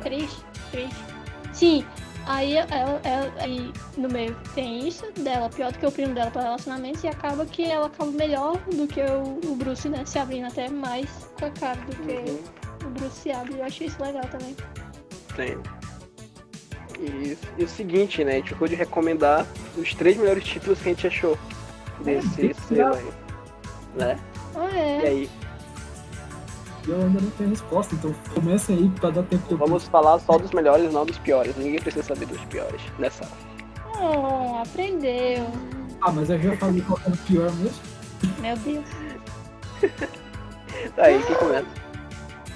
Triste, triste. Sim, aí ela, ela- aí no meio tem isso dela, pior do que o primo dela para relacionamentos, e acaba que ela acaba melhor do que o, o Bruce, né? Se abrindo até mais com a cara do que Uhum, o Bruce se abre. Eu achei isso legal também. tem. E, e o seguinte, né? A gente ficou de recomendar os três melhores títulos que a gente achou desse É, selo aí. Né? Ah, E é. aí, E eu ainda não tenho resposta, então começa aí pra dar tempo vamos falar só dos melhores, não dos piores. Ninguém precisa saber dos piores nessa. Oh, aprendeu. Ah, mas eu já falei qual era o pior mesmo. Meu Deus. Tá aí, quem começa?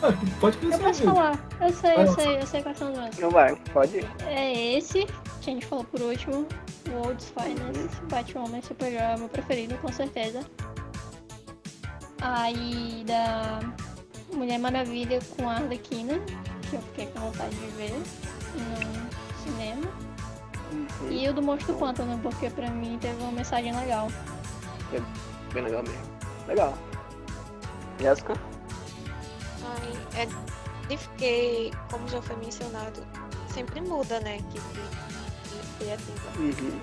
Ah, pode Eu começar posso mesmo. falar. Eu sei, Vai eu sei, eu sei quais são os meus. Não vai, pode ir. É esse, que a gente falou por último, World's Finest, Batwoman Supergirl é meu preferido, com certeza. Aí da Mulher Maravilha com a Arlequina, que eu fiquei com vontade de ver no cinema. Uhum. E o do Monstro do Pântano, porque pra mim teve uma mensagem legal. Bem legal mesmo. Legal. Jéssica? Ai, é porque, como já foi mencionado, sempre muda, né? Que criativa. Uhum.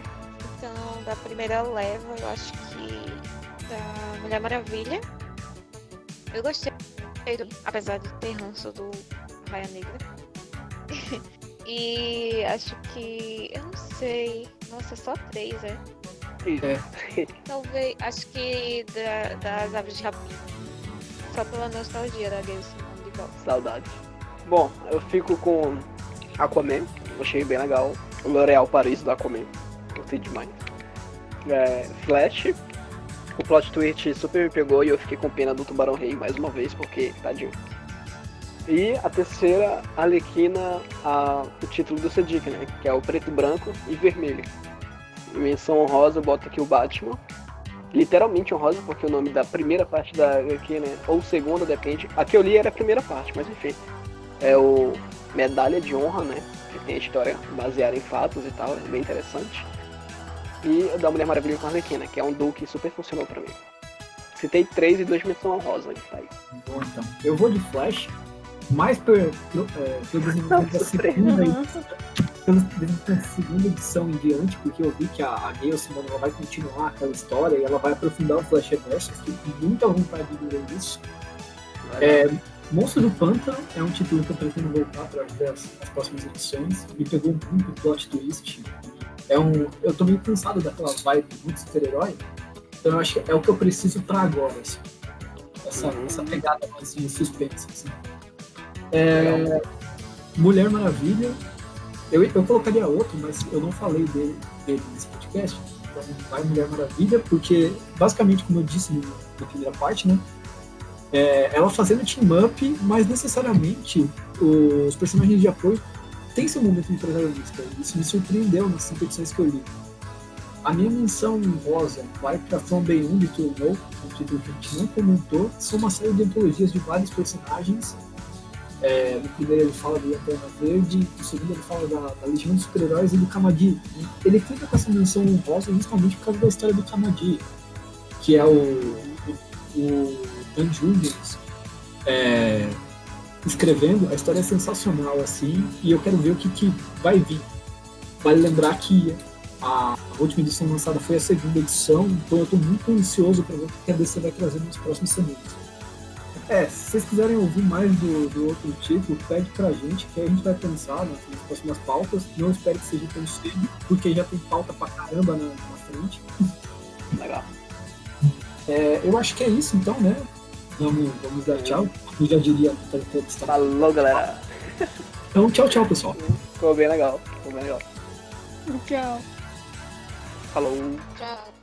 Então, da primeira leva, eu acho que da Mulher Maravilha. Eu gostei, apesar de ter ranço do Raia Negra. e acho que. Eu não sei. Nossa, só três, é? Isso. Talvez. Acho que da- das Aves de Rapina. Só pela nostalgia da Gale Simone de volta. Saudade. Bom, eu fico com Aquaman. Achei bem legal. O L'Oréal Paris do Aquaman. Gostei demais. É, Flash. O plot twist super me pegou e eu fiquei com pena do Tubarão Rei mais uma vez, porque tadinho. E a terceira, Alequina, a, o título do Sedic, né? Que é o preto, branco e vermelho. Menção honrosa, eu boto aqui o Batman. Literalmente honrosa, porque o nome da primeira parte da HQ, né? Ou segunda, depende. A que eu li era a primeira parte, mas enfim. É o Medalha de Honra, né? Que tem a história baseada em fatos e tal, é bem interessante. E da Mulher Maravilha com a Arlequina, que é um duo que super funcionou pra mim. Citei três e duas menção honrosa, tá aí. Bom, então. Eu vou de Flash, mais pelo, é, pelo desenvolvimento da segunda, pelo desenvolvimento da segunda edição em diante, porque eu vi que a, a Gale Simone ela vai continuar aquela história e ela vai aprofundar o Flash Reverso. Eu fiquei com muita vontade de ver isso. É, Monstro do Pântano é um título que eu pretendo voltar para ver as, as próximas edições. Me pegou muito o plot twist. É um, eu tô meio cansado daquelas vibes muito super-herói. Então eu acho que é o que eu preciso para agora. Assim. Essa, Uhum. essa pegada mais de suspense. Assim. É, Mulher Maravilha. Eu, eu colocaria outro, mas eu não falei dele, dele nesse podcast. Então vai Mulher Maravilha, porque basicamente, como eu disse na primeira parte, né? é, ela fazendo team up, mas necessariamente os personagens de apoio têm seu momento de protagonista. Isso me surpreendeu nas cinco edições que eu li. A minha menção rosa vai para From Beyond de To Know, um título que a gente não comentou. São uma série de antologias de vários personagens. É, no primeiro ele fala do Lanterna Verde, no segundo ele fala da, da Legião dos Super-Heróis e do Kamadi. Ele fica com essa menção honrosa justamente por causa da história do Kamadi, que é o, o, o Dan Jurgens é, escrevendo. A história é sensacional, assim, e eu quero ver o que, que vai vir. Vale lembrar que a, última edição lançada foi a segunda edição, então eu estou muito ansioso para ver o que a DC vai trazer nas próximas semanas. É, se vocês quiserem ouvir mais do, do outro tipo, pede pra gente que a gente vai pensar nas, nas próximas pautas. Não espere que seja tão cedo, porque já tem pauta pra caramba na, na frente. Legal. É, eu acho que é isso então, né? Vamos, vamos dar tchau. Eu já diria para todos. Tá? Falou, galera. Então, tchau, tchau, pessoal. Ficou bem legal. Ficou bem legal. Tchau. Falou. Tchau.